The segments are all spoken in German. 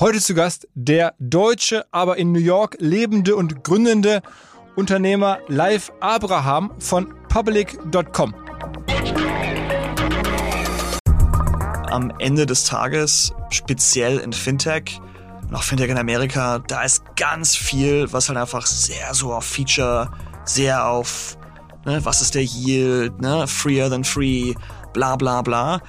Heute zu Gast der deutsche, aber in New York lebende und gründende Unternehmer Live Abraham von public.com. Am Ende des Tages, speziell in Fintech, und auch Fintech in Amerika, da ist ganz viel, was halt einfach sehr so auf Feature, sehr auf, ne, was ist der Yield, ne, freer than free, bla bla bla.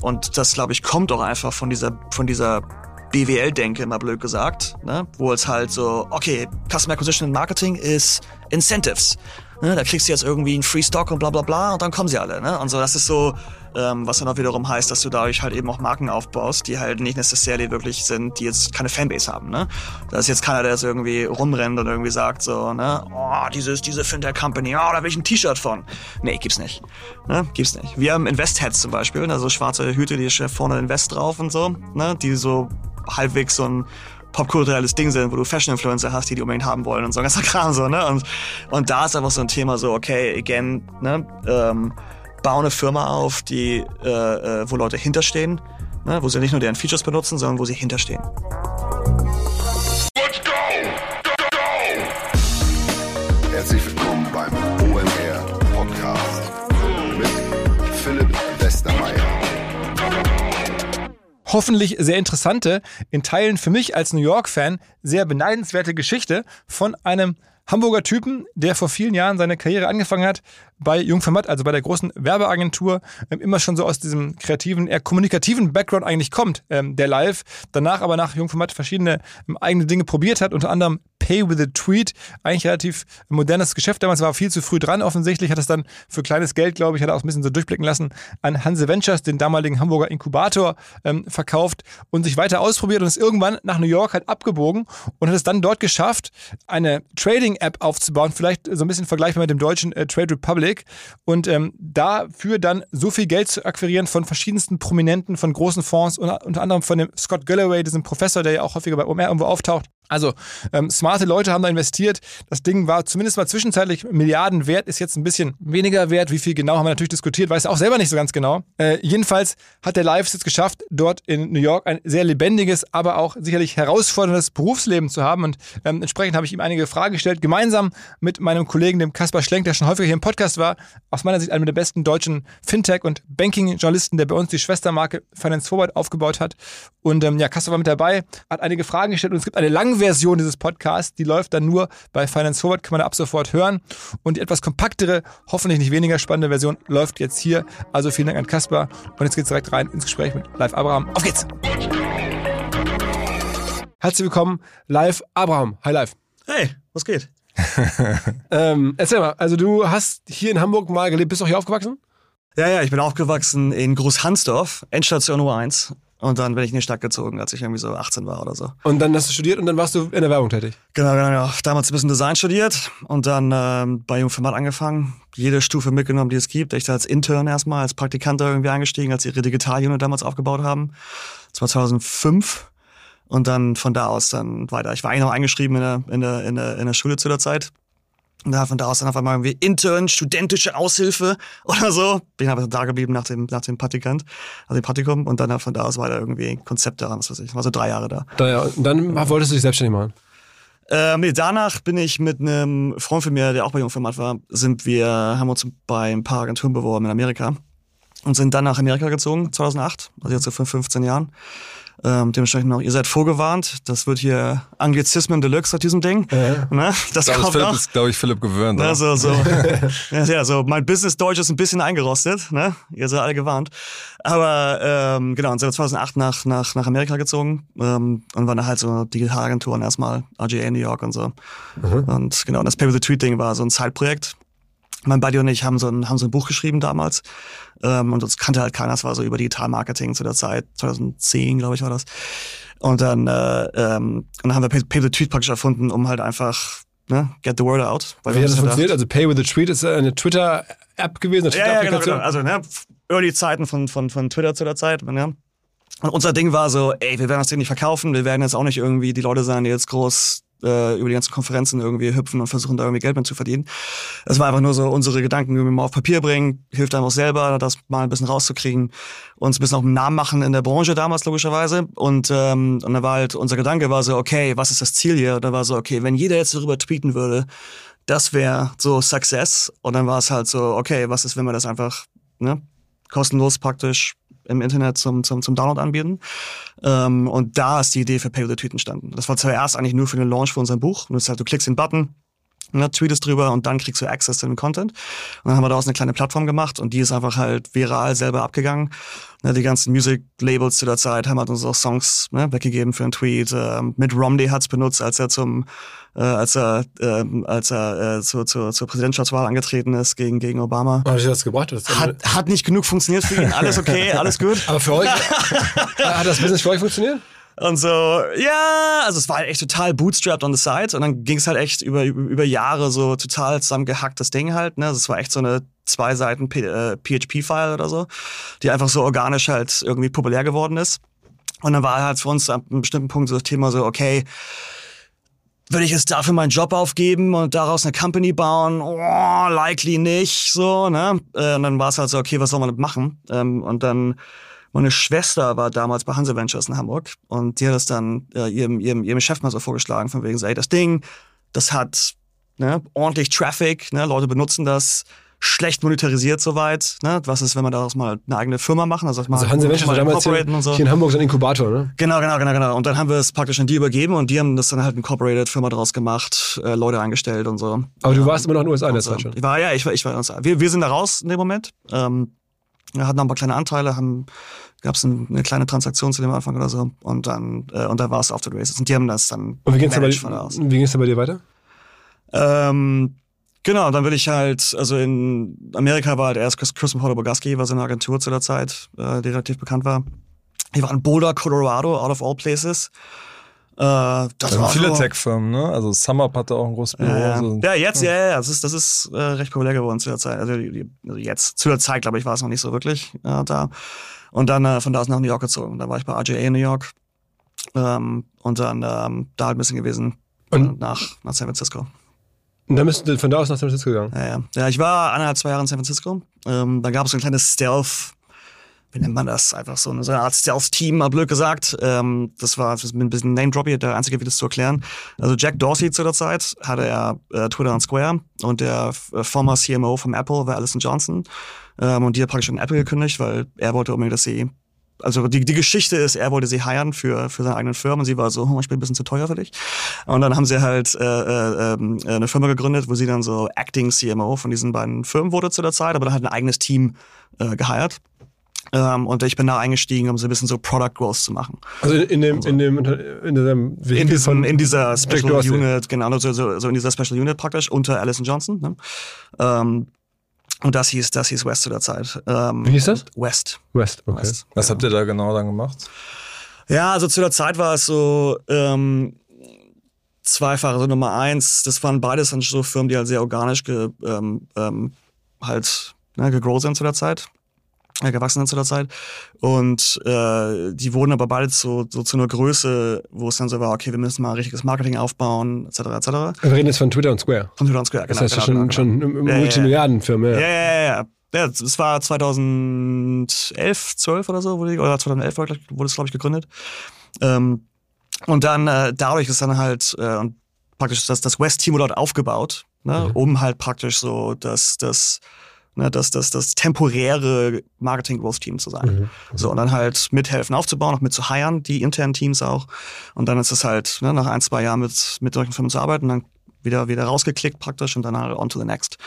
Und das, glaube ich, kommt auch einfach von dieser, von dieser BWL-Denke, immer blöd gesagt, ne? wo es halt so, okay, Customer Acquisition and Marketing ist Incentives. Ne? Da kriegst du jetzt irgendwie einen Free Stock und bla bla bla und dann kommen sie alle. Ne? Und so, das ist so, ähm, was dann auch wiederum heißt, dass du dadurch halt eben auch Marken aufbaust, die halt nicht necessarily wirklich sind, die jetzt keine Fanbase haben. Ne? Da ist jetzt keiner, der jetzt irgendwie rumrennt und irgendwie sagt so, ne, oh, dieses, diese Fintech-Company, oh, da will ich ein T-Shirt von. Nee, gibt's nicht. Ne? Gibt's nicht. Wir haben Invest-Heads zum Beispiel, also schwarze Hüte, die steht vorne Invest drauf und so, ne? die so halbwegs so ein popkulturelles Ding sind, wo du Fashion-Influencer hast, die die unbedingt haben wollen und so ein ganzer Kram so, ne? Und, und da ist einfach so ein Thema so, okay, again, ne? Ähm, bau eine Firma auf, die, äh, äh, wo Leute hinterstehen, ne? wo sie nicht nur deren Features benutzen, sondern wo sie hinterstehen. Hoffentlich sehr interessante, in Teilen für mich als New York-Fan sehr beneidenswerte Geschichte von einem Hamburger Typen, der vor vielen Jahren seine Karriere angefangen hat bei Jungformat, also bei der großen Werbeagentur, ähm, immer schon so aus diesem kreativen, eher kommunikativen Background eigentlich kommt, ähm, der live, danach aber nach Jungformat verschiedene ähm, eigene Dinge probiert hat, unter anderem Pay with a Tweet, eigentlich relativ modernes Geschäft. Damals war viel zu früh dran offensichtlich, hat es dann für kleines Geld, glaube ich, hat er auch ein bisschen so durchblicken lassen, an Hanse Ventures, den damaligen Hamburger Inkubator, ähm, verkauft und sich weiter ausprobiert und ist irgendwann nach New York halt abgebogen und hat es dann dort geschafft, eine Trading-App aufzubauen, vielleicht so ein bisschen vergleichbar mit dem deutschen äh, Trade Republic und ähm, dafür dann so viel Geld zu akquirieren von verschiedensten Prominenten, von großen Fonds, unter anderem von dem Scott Galloway, diesem Professor, der ja auch häufiger bei OMR irgendwo auftaucht. Also ähm, smarte Leute haben da investiert. Das Ding war zumindest mal zwischenzeitlich Milliarden wert, ist jetzt ein bisschen weniger wert. Wie viel genau haben wir natürlich diskutiert, weiß auch selber nicht so ganz genau. Äh, jedenfalls hat der Live jetzt geschafft, dort in New York ein sehr lebendiges, aber auch sicherlich herausforderndes Berufsleben zu haben. Und ähm, entsprechend habe ich ihm einige Fragen gestellt, gemeinsam mit meinem Kollegen, dem Kaspar Schlenk, der schon häufiger hier im Podcast war. Aus meiner Sicht einer der besten deutschen Fintech- und Banking-Journalisten, der bei uns die Schwestermarke Finance Forward aufgebaut hat. Und ähm, ja, Kaspar war mit dabei, hat einige Fragen gestellt und es gibt eine lange Version dieses Podcasts, die läuft dann nur bei Finance Forward, kann man ab sofort hören. Und die etwas kompaktere, hoffentlich nicht weniger spannende Version läuft jetzt hier. Also vielen Dank an Kaspar. Und jetzt geht's direkt rein ins Gespräch mit Live Abraham. Auf geht's! Herzlich willkommen, Live Abraham. Hi Live. Hey, was geht? Ähm, erzähl mal, also du hast hier in Hamburg mal gelebt, bist du auch hier aufgewachsen? Ja, ja, ich bin aufgewachsen in Großhansdorf, Endstation Nummer 1. Und dann bin ich in die Stadt gezogen, als ich irgendwie so 18 war oder so. Und dann hast du studiert und dann warst du in der Werbung tätig. Genau, genau, genau. Damals ein bisschen Design studiert und dann ähm, bei Jungformat angefangen. Jede Stufe mitgenommen, die es gibt. Ich da als Intern erstmal, als Praktikant da irgendwie eingestiegen, als sie ihre Digital-Unit damals aufgebaut haben. Das war 2005. Und dann von da aus dann weiter. Ich war eigentlich noch eingeschrieben in der, in der, in der, in der Schule zu der Zeit. Und da von da aus dann auf einmal irgendwie Intern, studentische Aushilfe oder so. Bin aber da geblieben nach dem, nach dem Praktikant, nach dem Praktikum. Und dann von da aus weiter irgendwie Konzepte ran, was weiß ich. War so drei Jahre da. Da, ja, dann wolltest du dich selbstständig machen. Ähm, nee, danach bin ich mit einem Freund von mir, der auch bei Jungformat war, sind wir, haben uns bei ein paar Agenturen beworben in Amerika und sind dann nach Amerika gezogen, 2008, also jetzt so vor 15 Jahren. Ähm, dementsprechend auch, ihr seid vorgewarnt, das wird hier Anglizismen Deluxe auf diesem Ding. Ja. Ne? Das Da ist kommt Philipp, noch. ist, glaube ich, Philipp gewöhnt. Ja, oder? so, so. ja, so, mein Business-Deutsch ist ein bisschen eingerostet, ne? Ihr seid alle gewarnt. Aber ähm, genau, und sind 2008 nach, nach, nach Amerika gezogen ähm, und waren da halt so Digitalagenturen erstmal, RGA in New York und so. Und genau, und das Pay with the Tweet-Ding war so ein Zeitprojekt. Mein Buddy und ich haben so ein, haben so ein Buch geschrieben damals ähm, und uns kannte halt keiner, das war so über Digital-Marketing zu der Zeit, 2010, glaube ich, war das. Und dann, äh, ähm, und dann haben wir Pay, Pay the Tweet praktisch erfunden, um halt einfach, ne, get the word out. Weil Wie hat das funktioniert? Also Pay with a Tweet ist eine Twitter-App gewesen, eine ja, ja, genau, genau. Also, ne, Early Zeiten von, von, von Twitter zu der Zeit, ne? Und unser Ding war so, ey, wir werden das Ding nicht verkaufen, wir werden jetzt auch nicht irgendwie die Leute sein, die jetzt groß äh, über die ganzen Konferenzen irgendwie hüpfen und versuchen da irgendwie Geld mit zu verdienen. Es war einfach nur so unsere Gedanken irgendwie mal auf Papier bringen, hilft einem auch selber, das mal ein bisschen rauszukriegen, uns ein bisschen auch einen Namen machen in der Branche damals logischerweise. Und, ähm, und dann war halt unser Gedanke war so, okay, was ist das Ziel hier? Und da war so, okay, wenn jeder jetzt darüber tweeten würde, das wäre so Success. Und dann war es halt so, okay, was ist, wenn wir das einfach ne, kostenlos praktisch im Internet zum, zum, zum Download anbieten. Ähm, und da ist die Idee für Pay with the Tweet entstanden. Das war zuerst eigentlich nur für den Launch für unser Buch. Und das ist du klickst den Button, ne, tweetest drüber und dann kriegst du Access zu dem Content. Und dann haben wir daraus eine kleine Plattform gemacht und die ist einfach halt viral selber abgegangen. Ne, die ganzen Music-Labels zu der Zeit haben halt uns auch Songs ne, weggegeben für einen Tweet. Ähm, Mitt Romney hat's benutzt, als er zum äh, als er, äh, als er äh, zur, zur, zur Präsidentschaftswahl angetreten ist gegen, gegen Obama. Hat das gebracht? Das Hat, hat nicht genug funktioniert für ihn. Alles okay, alles gut. aber für euch, hat das Business für euch funktioniert? Und so, ja, also es war halt echt total bootstrapped on the side. Und dann ging es halt echt über, über, Jahre so total zusammengehacktes Ding halt. Ne? Also es war echt so eine zwei Seiten P äh, PHP-File oder so, die einfach so organisch halt irgendwie populär geworden ist. Und dann war halt für uns an einem bestimmten Punkt so das Thema so, okay, würde ich jetzt dafür meinen Job aufgeben und daraus eine Company bauen? Oh, likely nicht, so, ne? Äh, Und dann war es halt so, okay, was soll man damit machen? Ähm, Und dann, meine Schwester war damals bei Hanse Ventures in Hamburg und die hat das dann äh, ihrem, ihrem, ihrem Chef mal so vorgeschlagen, von wegen so, ey, das Ding, das hat ne, ordentlich Traffic, ne, Leute benutzen das, schlecht monetarisiert soweit. Ne? Was ist, wenn wir daraus mal eine eigene Firma machen? Also, mal Also Hanse Ventures war mal damals hier, und so. hier in Hamburg so ein Inkubator, ne? Genau, genau, genau, genau. Und dann haben wir es praktisch an die übergeben und die haben das dann halt eine Corporated Firma draus gemacht, äh, Leute eingestellt und so. Aber du Ähm, warst immer noch in den USA in der und so. Zeit schon. Ich war, ja, ich war, ich war in den USA. Wir, wir sind da raus in dem Moment. Ähm, wir hatten noch ein paar kleine Anteile, haben gab es ein, eine kleine Transaktion zu dem Anfang oder so und dann äh, und dann war es auf the races und die haben das dann Und wie ging's da bei, gemanagt von da aus. wie ging's da bei dir weiter? Ähm, genau, dann will ich halt, also in Amerika war halt erst Chris- Chris Bogaski, war so eine Agentur zu der Zeit, äh, die relativ bekannt war. Ich war in Boulder, Colorado, out of all places. Äh, das Da sind war viele so- Tech-Firmen, ne? Also SumUp hatte auch ein großes Büro. Ja, ja. so. ja, jetzt, ja, ja, das ist, das ist äh, recht populär geworden zu der Zeit. Also, die, also jetzt, zu der Zeit, glaube ich, war es noch nicht so wirklich äh, da. Und dann äh, von da aus nach New York gezogen. Da war ich bei RJA in New York. Ähm, und dann ähm, da halt ein bisschen gewesen. Und- Und nach, nach San Francisco. Und dann bist du von da aus nach San Francisco gegangen. Ja, ja. ja, ich war eineinhalb, zwei Jahre in San Francisco. Ähm, da gab es so ein kleines Stealth, wie nennt man das? Einfach so eine, so eine Art Stealth-Team, mal blöd gesagt. Ähm, das war ein bisschen Name-Droppy, der einzige Weg, das zu erklären. Also Jack Dorsey zu der Zeit hatte er äh, Twitter und Square und der äh, former CMO vom Apple war Alison Johnson. Ähm, und die hat praktisch schon Apple gekündigt, weil er wollte unbedingt, dass sie also die, die Geschichte ist, er wollte sie hiren für, für seine eigenen Firmen sie war so, oh, ich bin ein bisschen zu teuer für dich. Und dann haben sie halt äh, äh, ähm, eine Firma gegründet, wo sie dann so Acting CMO von diesen beiden Firmen wurde zu der Zeit, aber dann halt ein eigenes Team äh, geheiert. Ähm, und ich bin da eingestiegen, um so ein bisschen so Product Growth zu machen. Also in, dem, in dem, in diesem In, diesem, in dieser Special. Unit, genau, so, so, so in dieser Special Unit praktisch unter Alison Johnson. Ne? Ähm, und das hieß, das hieß West zu der Zeit. Ähm, Wie hieß das? West. West, okay. West. Was habt ihr da genau dann gemacht? Ja, also zu der Zeit war es so ähm, zweifach. Also Nummer eins, das waren beides dann so Firmen, die halt sehr organisch ge, ähm, ähm, halt ne, gegrowt sind zu der Zeit, gewachsen sind zu der Zeit. Und äh, die wurden aber beide so, so zu einer Größe, wo es dann so war, okay, wir müssen mal richtiges Marketing aufbauen, etc. etc. Wir reden jetzt von Twitter und Square. Von Twitter und Square, Das genau. heißt ja genau, schon, genau, schon Ja. Multimilliardenfirma. Ja, Ja. ja, ja, ja. Es war 2011, 12 oder so, wurde die, oder 2011 wurde, es, glaube ich, gegründet. Ähm, und dann äh, dadurch ist dann halt äh, und praktisch das, das West-Team dort aufgebaut, ne, um halt praktisch so das, das, ne, das, das, das temporäre Marketing-Growth-Team zu sein. So, und dann halt mithelfen aufzubauen, auch mit zu hiren, die internen Teams auch. Und dann ist es halt ne, nach ein, zwei Jahren mit, mit solchen Firmen zu arbeiten, dann wieder, wieder rausgeklickt praktisch und dann halt on to the next.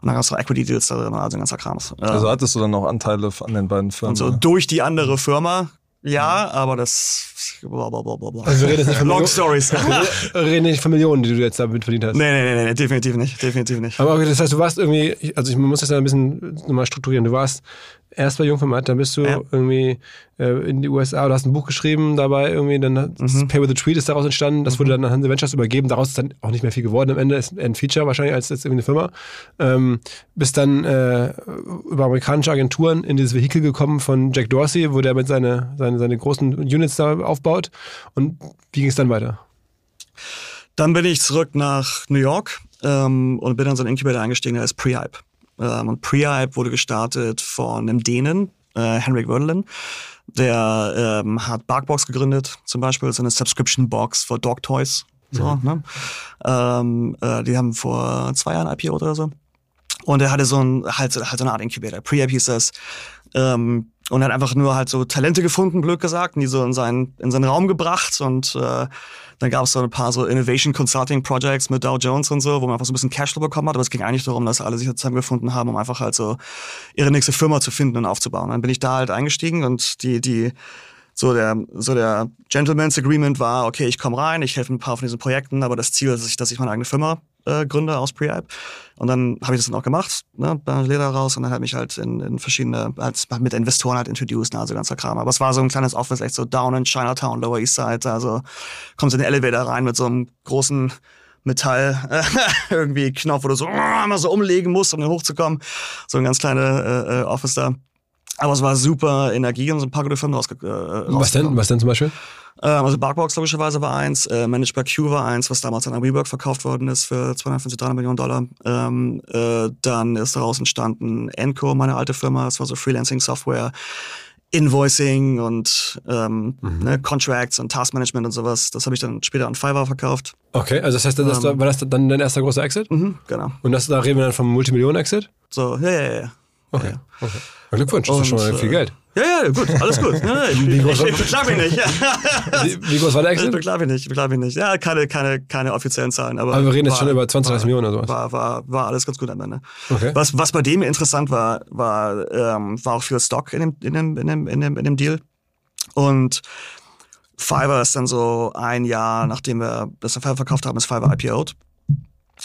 Und dann hast du Equity Deals da drin, also ein ganzer Krams. Ja. Also hattest du dann auch Anteile an den beiden Firmen? und so durch die andere Firma, ja, aber das blablabla. Also reden jetzt nicht von Long Millionen- Stories. nee, Wir reden nicht von Millionen, die du jetzt damit verdient hast. nee, nee, nee, definitiv nicht, definitiv nicht. Aber okay, das heißt, du warst irgendwie, also ich muss das ja ein bisschen nochmal strukturieren. Du warst erst bei Jungformat, dann bist du Ja. irgendwie äh, in die USA, du hast ein Buch geschrieben dabei, irgendwie, dann Mhm. Pay with the Tweet ist daraus entstanden, das wurde dann an Hanse Ventures übergeben, daraus ist dann auch nicht mehr viel geworden am Ende, ist ein Feature wahrscheinlich als jetzt irgendwie eine Firma. Ähm, bist dann äh, über amerikanische Agenturen in dieses Vehikel gekommen von Jack Dorsey, wo der mit seine, seine, seine großen Units da aufbaut. Und wie ging es dann weiter? Dann bin ich zurück nach New York ähm, und bin dann so einen Incubator eingestiegen, der ist Prehype. Ähm, und Prehype wurde gestartet von einem Dänen, äh, Henrik Wördelin. Der ähm, hat Barkbox gegründet, zum Beispiel, so eine Subscription Box für Dog Toys. So, ne? ähm, äh, die haben vor zwei Jahren IPO oder so. Und er hatte so ein, halt, halt so eine Art Incubator. Prehype hieß das. Ähm, und hat einfach nur halt so Talente gefunden, blöd gesagt, und die so in seinen, in seinen Raum gebracht. Und äh, dann gab es so ein paar so Innovation Consulting Projects mit Dow Jones und so, wo man einfach so ein bisschen Cashflow bekommen hat. Aber es ging eigentlich darum, dass alle sich zusammengefunden haben, um einfach halt so ihre nächste Firma zu finden und aufzubauen. Dann bin ich da halt eingestiegen und die, die, so der, so der Gentleman's Agreement war, okay, ich komme rein, ich helfe ein paar von diesen Projekten, aber das Ziel ist, dass ich meine eigene Firma äh, gründe aus Prehype. Und dann habe ich das dann auch gemacht, ne, bei Leder raus und dann ich mich halt in, in verschiedene, als mit Investoren halt introduced, also ganzer Kram. Aber es war so ein kleines Office, echt so down in Chinatown, Lower East Side. Also kommst in den Elevator rein mit so einem großen Metall irgendwie Knopf, wo du so immer so umlegen musst, um dann hochzukommen. So ein ganz kleines äh, äh, Office da. Aber es war super Energie und so ein paar gute Firmen rausge äh, Was denn? Was denn zum Beispiel? ähm, also Barkbox logischerweise war eins, äh, Managed by Q war eins, was damals an WeWork verkauft worden ist für 250, 300 Millionen Dollar. Ähm, äh, dann ist daraus entstanden Enco, meine alte Firma, das war so Freelancing-Software. Invoicing und ähm, ne, Contracts und Taskmanagement und sowas. Das habe ich dann später an Fiverr verkauft. Okay, also das heißt, das war das dann dein erster großer Exit? Mhm, genau. Und das, da reden wir dann vom Multimillionen-Exit? So, ja, ja, ja. Okay. okay. Glückwunsch, das ist schon mal viel äh, Geld. Ja, ja, gut, alles gut. Ja, ja, ich, ich, ich beklag mich nicht. Ja. Groß war der Ich Exit? beklag mich nicht, ich beklag mich nicht. Ja, keine, keine, keine offiziellen Zahlen. Aber, Aber wir reden jetzt schon über 20, 30 war, Millionen oder sowas. War, war, war alles ganz gut am Ende. Okay. Was, was bei dem interessant war, war, ähm, war auch viel Stock in dem, in dem, in dem, in dem, in dem Deal. Und Fiverr ist dann so ein Jahr, nachdem wir das Fiverr verkauft haben, ist Fiverr IPO'd.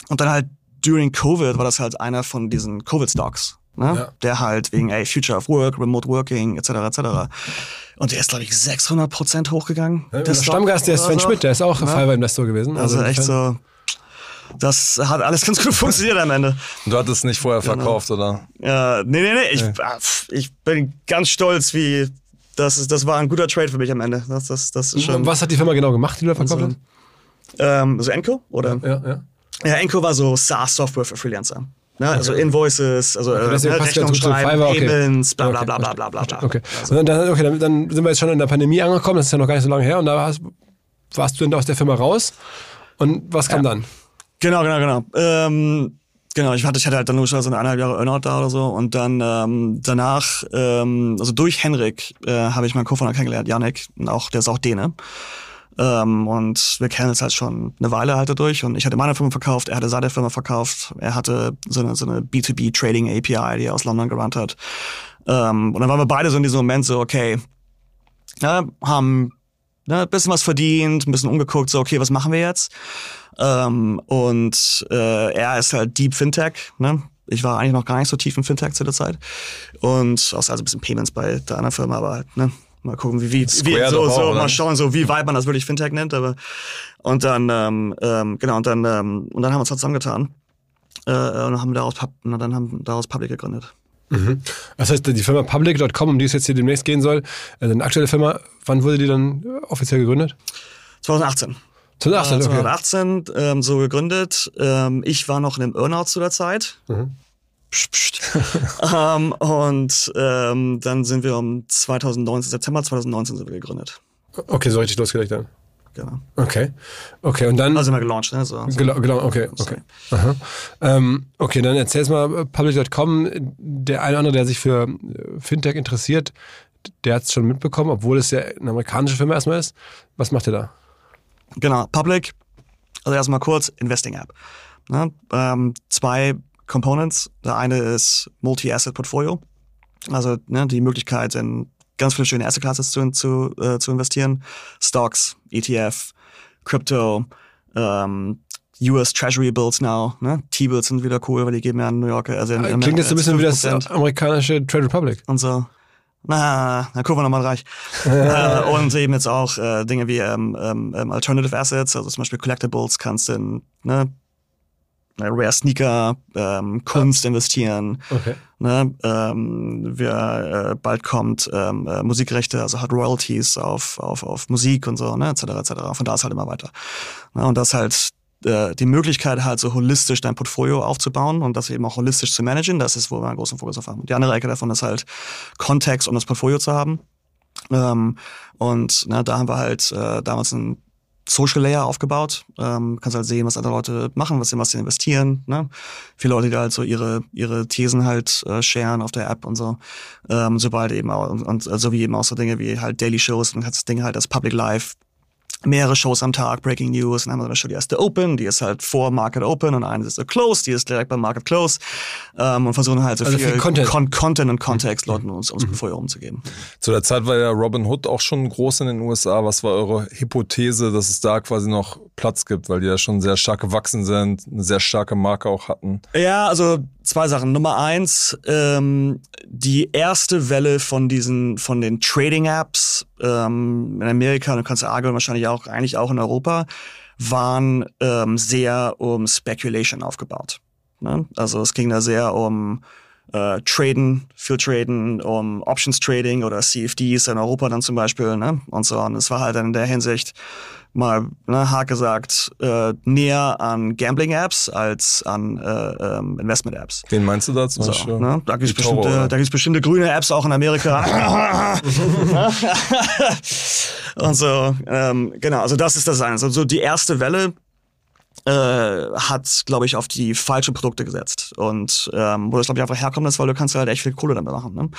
Und dann halt during Covid war das halt einer von diesen Covid-Stocks. Ne? Ja. Der halt wegen, ey, Future of Work, Remote Working, etc., etc. Und der ist, glaube ich, 600 Prozent hochgegangen. der der Stammgast, der ist Sven so. Schmidt, der ist auch Ja. Fiverr-Investor gewesen. Also echt insofern- so, das hat alles ganz gut funktioniert am Ende. Und du hattest nicht vorher Genau. verkauft, oder? Ja, nee, nee, nee. Ich, ah, pf, ich bin ganz stolz, wie das ist. Das war ein guter Trade für mich am Ende. Das, das, das ist schon. Was hat die Firma genau gemacht, die du da verkauft Also, Ähm, so Enco oder? hast? Ja, ja. Ja, Enco war so SaaS-Software für Freelancer. Ne? Also Invoices, also äh, deswegen ne, Rechnung schreiben, Fiverr, okay. Payments, bla bla Okay, bla bla bla bla bla. Okay. Also, Und dann, okay, dann, dann sind wir jetzt schon in der Pandemie angekommen, das ist ja noch gar nicht so lange her. Und da hast, warst du dann aus der Firma raus. Und was kam dann? Genau, genau, genau. Ähm, genau, ich hatte, ich hatte halt dann nur schon so eine eineinhalb Jahre Earnout da oder so. Und dann ähm, danach, ähm, also durch Henrik, äh, habe ich meinen Co-Founder kennengelernt, Janik, und auch, der ist auch Däne. Ähm, und wir kennen uns halt schon eine Weile halt dadurch. Und ich hatte meine Firma verkauft, er hatte seine Firma verkauft. Er hatte so eine, so eine B2B Trading API, die er aus London gerannt hat. Ähm, und dann waren wir beide so in diesem Moment so, okay, ja, haben ne, bisschen was verdient, ein bisschen umgeguckt, so, okay, was machen wir jetzt? Ähm, und äh, er ist halt Deep Fintech, ne? Ich war eigentlich noch gar nicht so tief im Fintech zu der Zeit. Und außer also ein bisschen Payments bei der anderen Firma, aber halt, ne? Mal gucken, wie, wie, wie so, so oder? mal schauen, so wie weit man das wirklich Fintech nennt, aber und dann, ähm, ähm, genau, und dann, ähm, und dann haben wir uns halt zusammengetan. Äh, und haben daraus, und dann haben daraus Public gegründet. Das heißt, die Firma Public.com, um die es jetzt hier demnächst gehen soll, also eine aktuelle Firma, wann wurde die dann äh, offiziell gegründet? 2018. 2018, Äh, okay. 2018 ähm, so gegründet. Ähm, ich war noch in einem Earnout zu der Zeit. Mhm. Psst, psst. ähm, und ähm, dann sind wir um 2019, September 2019 sind wir gegründet. Okay, so richtig losgelegt dann. Genau. Okay. Okay, und dann. Also wir gelauncht, ne? So, so. Genau, genau, okay, okay. Aha. Ähm, okay, dann erzähl's mal, äh, Public.com, der eine oder andere, der sich für äh, Fintech interessiert, der hat es schon mitbekommen, obwohl es ja eine amerikanische Firma erstmal ist. Was macht ihr da? Genau, Public, also erstmal kurz, Investing App. Ne? Ähm, zwei Components. Der eine ist Multi-Asset Portfolio, also ne, die Möglichkeit in ganz viele schöne Asset Classes zu, zu, äh, zu investieren. Stocks, ETF, Crypto, ähm, US Treasury Bills now, ne? T-Bills sind wieder cool, weil die geben ja in New York, also in, in Klingt jetzt so ein bisschen wie das 5%. amerikanische Trade Republic. und so. Na, na gucken wir nochmal reich. äh, und eben jetzt auch äh, Dinge wie ähm, ähm, ähm, Alternative Assets, also zum Beispiel Collectibles kannst du in ne, Rare Sneaker, ähm, Kunst investieren. Okay. Ne, ähm, wir, äh, bald kommt ähm, äh, Musikrechte, also hat Royalties auf, auf, auf Musik und so, ne, etc. etc. Von da ist halt immer weiter. Ne, und das halt äh, die Möglichkeit halt so holistisch dein Portfolio aufzubauen und das eben auch holistisch zu managen. Das ist, wo wir einen großen Fokus auf haben. Die andere Ecke davon ist halt Kontext, um das Portfolio zu haben. Ähm, und na, da haben wir halt äh, damals ein Social Layer aufgebaut. Ähm, kannst halt sehen, was andere Leute machen, was sie, was sie investieren. Ne? Viele Leute, die halt so ihre, ihre Thesen halt äh, sharen auf der App und so. Ähm, sobald eben auch, und, und so wie eben auch so Dinge wie halt Daily Shows und das Ding halt als Public Live mehrere Shows am Tag, Breaking News, dann haben wir zum Beispiel die erste Open, die ist halt vor Market Open und eine ist so Close, die ist direkt beim Market Close ähm, und versuchen halt so Also viel, viel Content. Con Content und Kontext Leuten ums, ums Portfolio rumzugeben. Zu der Zeit war ja Robin Hood auch schon groß in den USA. Was war eure Hypothese, dass es da quasi noch Platz gibt, weil die ja schon sehr stark gewachsen sind, eine sehr starke Marke auch hatten? Ja, also zwei Sachen. Nummer eins, ähm, die erste Welle von diesen, von den Trading-Apps ähm, in Amerika, du kannst argon wahrscheinlich auch, eigentlich auch in Europa, waren ähm, sehr um Speculation aufgebaut. Ne? Also es ging da sehr um äh, Traden, viel Traden, um Options Trading oder CFDs in Europa dann zum Beispiel, ne? Und so. Und es war halt dann in der Hinsicht mal, ne, hart gesagt, äh, näher an Gambling-Apps als an äh, ähm, Investment-Apps. Wen meinst du da zum So, ne? Da gibt es bestimmte, oder? da gibt's bestimmte grüne Apps auch in Amerika. und so, ähm, genau, also das ist das eine. Also so die erste Welle äh, hat, glaube ich, auf die falschen Produkte gesetzt. Und ähm, wo das, glaube ich, einfach herkommt, ist, weil du kannst halt echt viel Kohle damit machen. Ne?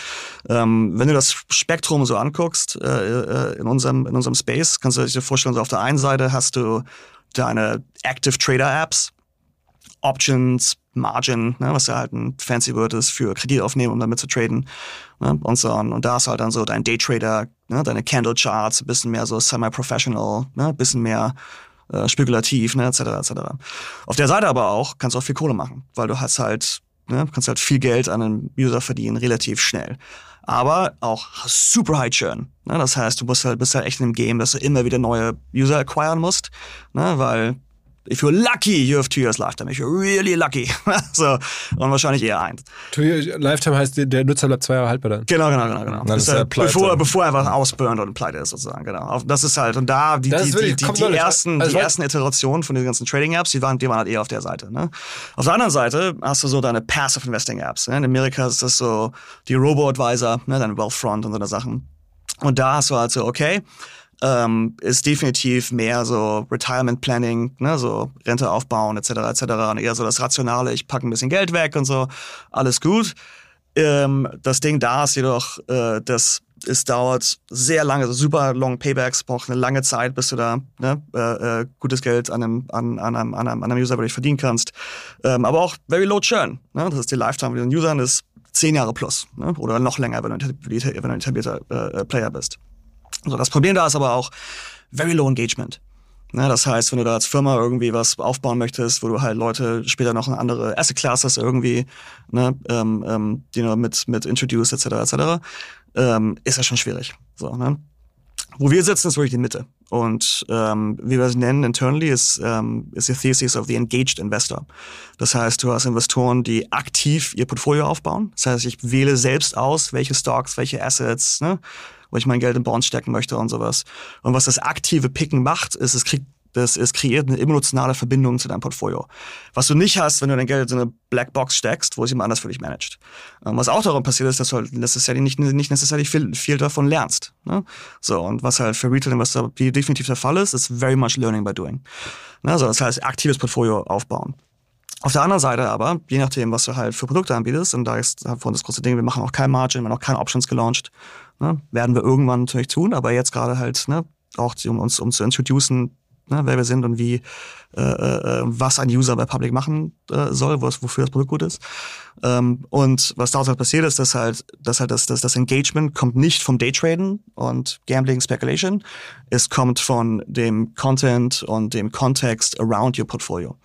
Ähm, wenn du das Spektrum so anguckst äh, äh, in, unserem, in unserem Space, kannst du dir vorstellen, so auf der einen Seite hast du deine Active Trader Apps, Options, Margin, ne, was ja halt ein fancy Word ist für Kredit aufnehmen, um damit zu traden ne, und so on. Und da ist halt dann so dein Daytrader, ne, deine Candle Charts, ein bisschen mehr so semi-professional, ne, ein bisschen mehr äh, spekulativ, ne, etc. etc. Auf der Seite aber auch kannst du auch viel Kohle machen, weil du hast halt, ne, kannst halt viel Geld an einem User verdienen, relativ schnell. Aber auch super high churn. Ne? Das heißt, du musst halt, bist halt echt in einem Game, dass du immer wieder neue User acquiren musst, ne? weil if you're lucky, you have two years lifetime. If you're really lucky. so, und wahrscheinlich eher eins. Two Year Lifetime heißt, der- Nutzer bleibt zwei Jahre haltbar dann. Genau, genau, genau, genau. Dann ist er pleite. bevor, bevor er einfach ausburnt und pleite ist, sozusagen, genau. Das ist halt, und da, die, die, die, wirklich die, ersten, Also die ersten Iterationen von den ganzen Trading-Apps, die waren, die waren halt eher auf der Seite, ne. Auf der anderen Seite hast du so deine Passive Investing-Apps, ne? In Amerika ist das so die Robo-Advisor, ne, dein Wealthfront und so eine Sachen. Und da hast du halt so, okay, ähm, ist definitiv mehr so Retirement Planning, ne, so Rente aufbauen etc. etc. und eher so das Rationale, ich packe ein bisschen Geld weg und so, alles gut. Ähm, das Ding da ist jedoch, äh, das es dauert sehr lange, also super long Paybacks, braucht eine lange Zeit, bis du da ne, äh, äh, gutes Geld an einem, an, an, einem, an, einem, an einem User wirklich verdienen kannst. Ähm, aber auch very low churn. Ne? Das ist die Lifetime von den Usern ist zehn Jahre plus ne? oder noch länger, wenn du ein etablierter, wenn du ein etablierter äh, äh, Player bist. So, das Problem da ist aber auch very low engagement. Ne, das heißt, wenn du da als Firma irgendwie was aufbauen möchtest, wo du halt Leute später noch eine andere Asset Class hast irgendwie, ne, ähm, ähm, die du mit, mit introduce etc. etc., ähm, ist das schon schwierig. So, ne? Wo wir sitzen, ist wirklich die Mitte. Und ähm, wie wir es nennen internally, ist, ähm, ist die Thesis of the engaged investor. Das heißt, du hast Investoren, die aktiv ihr Portfolio aufbauen. Das heißt, ich wähle selbst aus, welche Stocks, welche Assets, ne, wo ich mein Geld in Bonds stecken möchte und sowas. Und was das aktive Picken macht, ist, es kriegt das es kreiert eine emotionale Verbindung zu deinem Portfolio. Was du nicht hast, wenn du dein Geld in eine Blackbox steckst, wo es jemand anders für dich managt. Ähm, was auch darum passiert ist, dass du halt necessarily nicht, nicht necessarily viel, viel davon lernst. Ne? So, und was halt für Retail-Investor definitiv der Fall ist, ist very much learning by doing. Ne? So, das heißt, aktives Portfolio aufbauen. Auf der anderen Seite aber, je nachdem, was du halt für Produkte anbietest, und da ist halt vorhin das große Ding, wir machen auch kein Margin, wir haben auch keine Options gelauncht, ne? werden wir irgendwann natürlich tun, aber jetzt gerade halt, ne, auch um uns um zu introducen, ne, wer wir sind und wie äh, äh, was ein User bei Public machen äh, soll, was, wofür das Produkt gut ist. Ähm, und was daraus halt passiert ist, dass halt, dass halt das, das, das Engagement kommt nicht vom Daytraden und Gambling Speculation, es kommt von dem Content und dem Kontext around your portfolio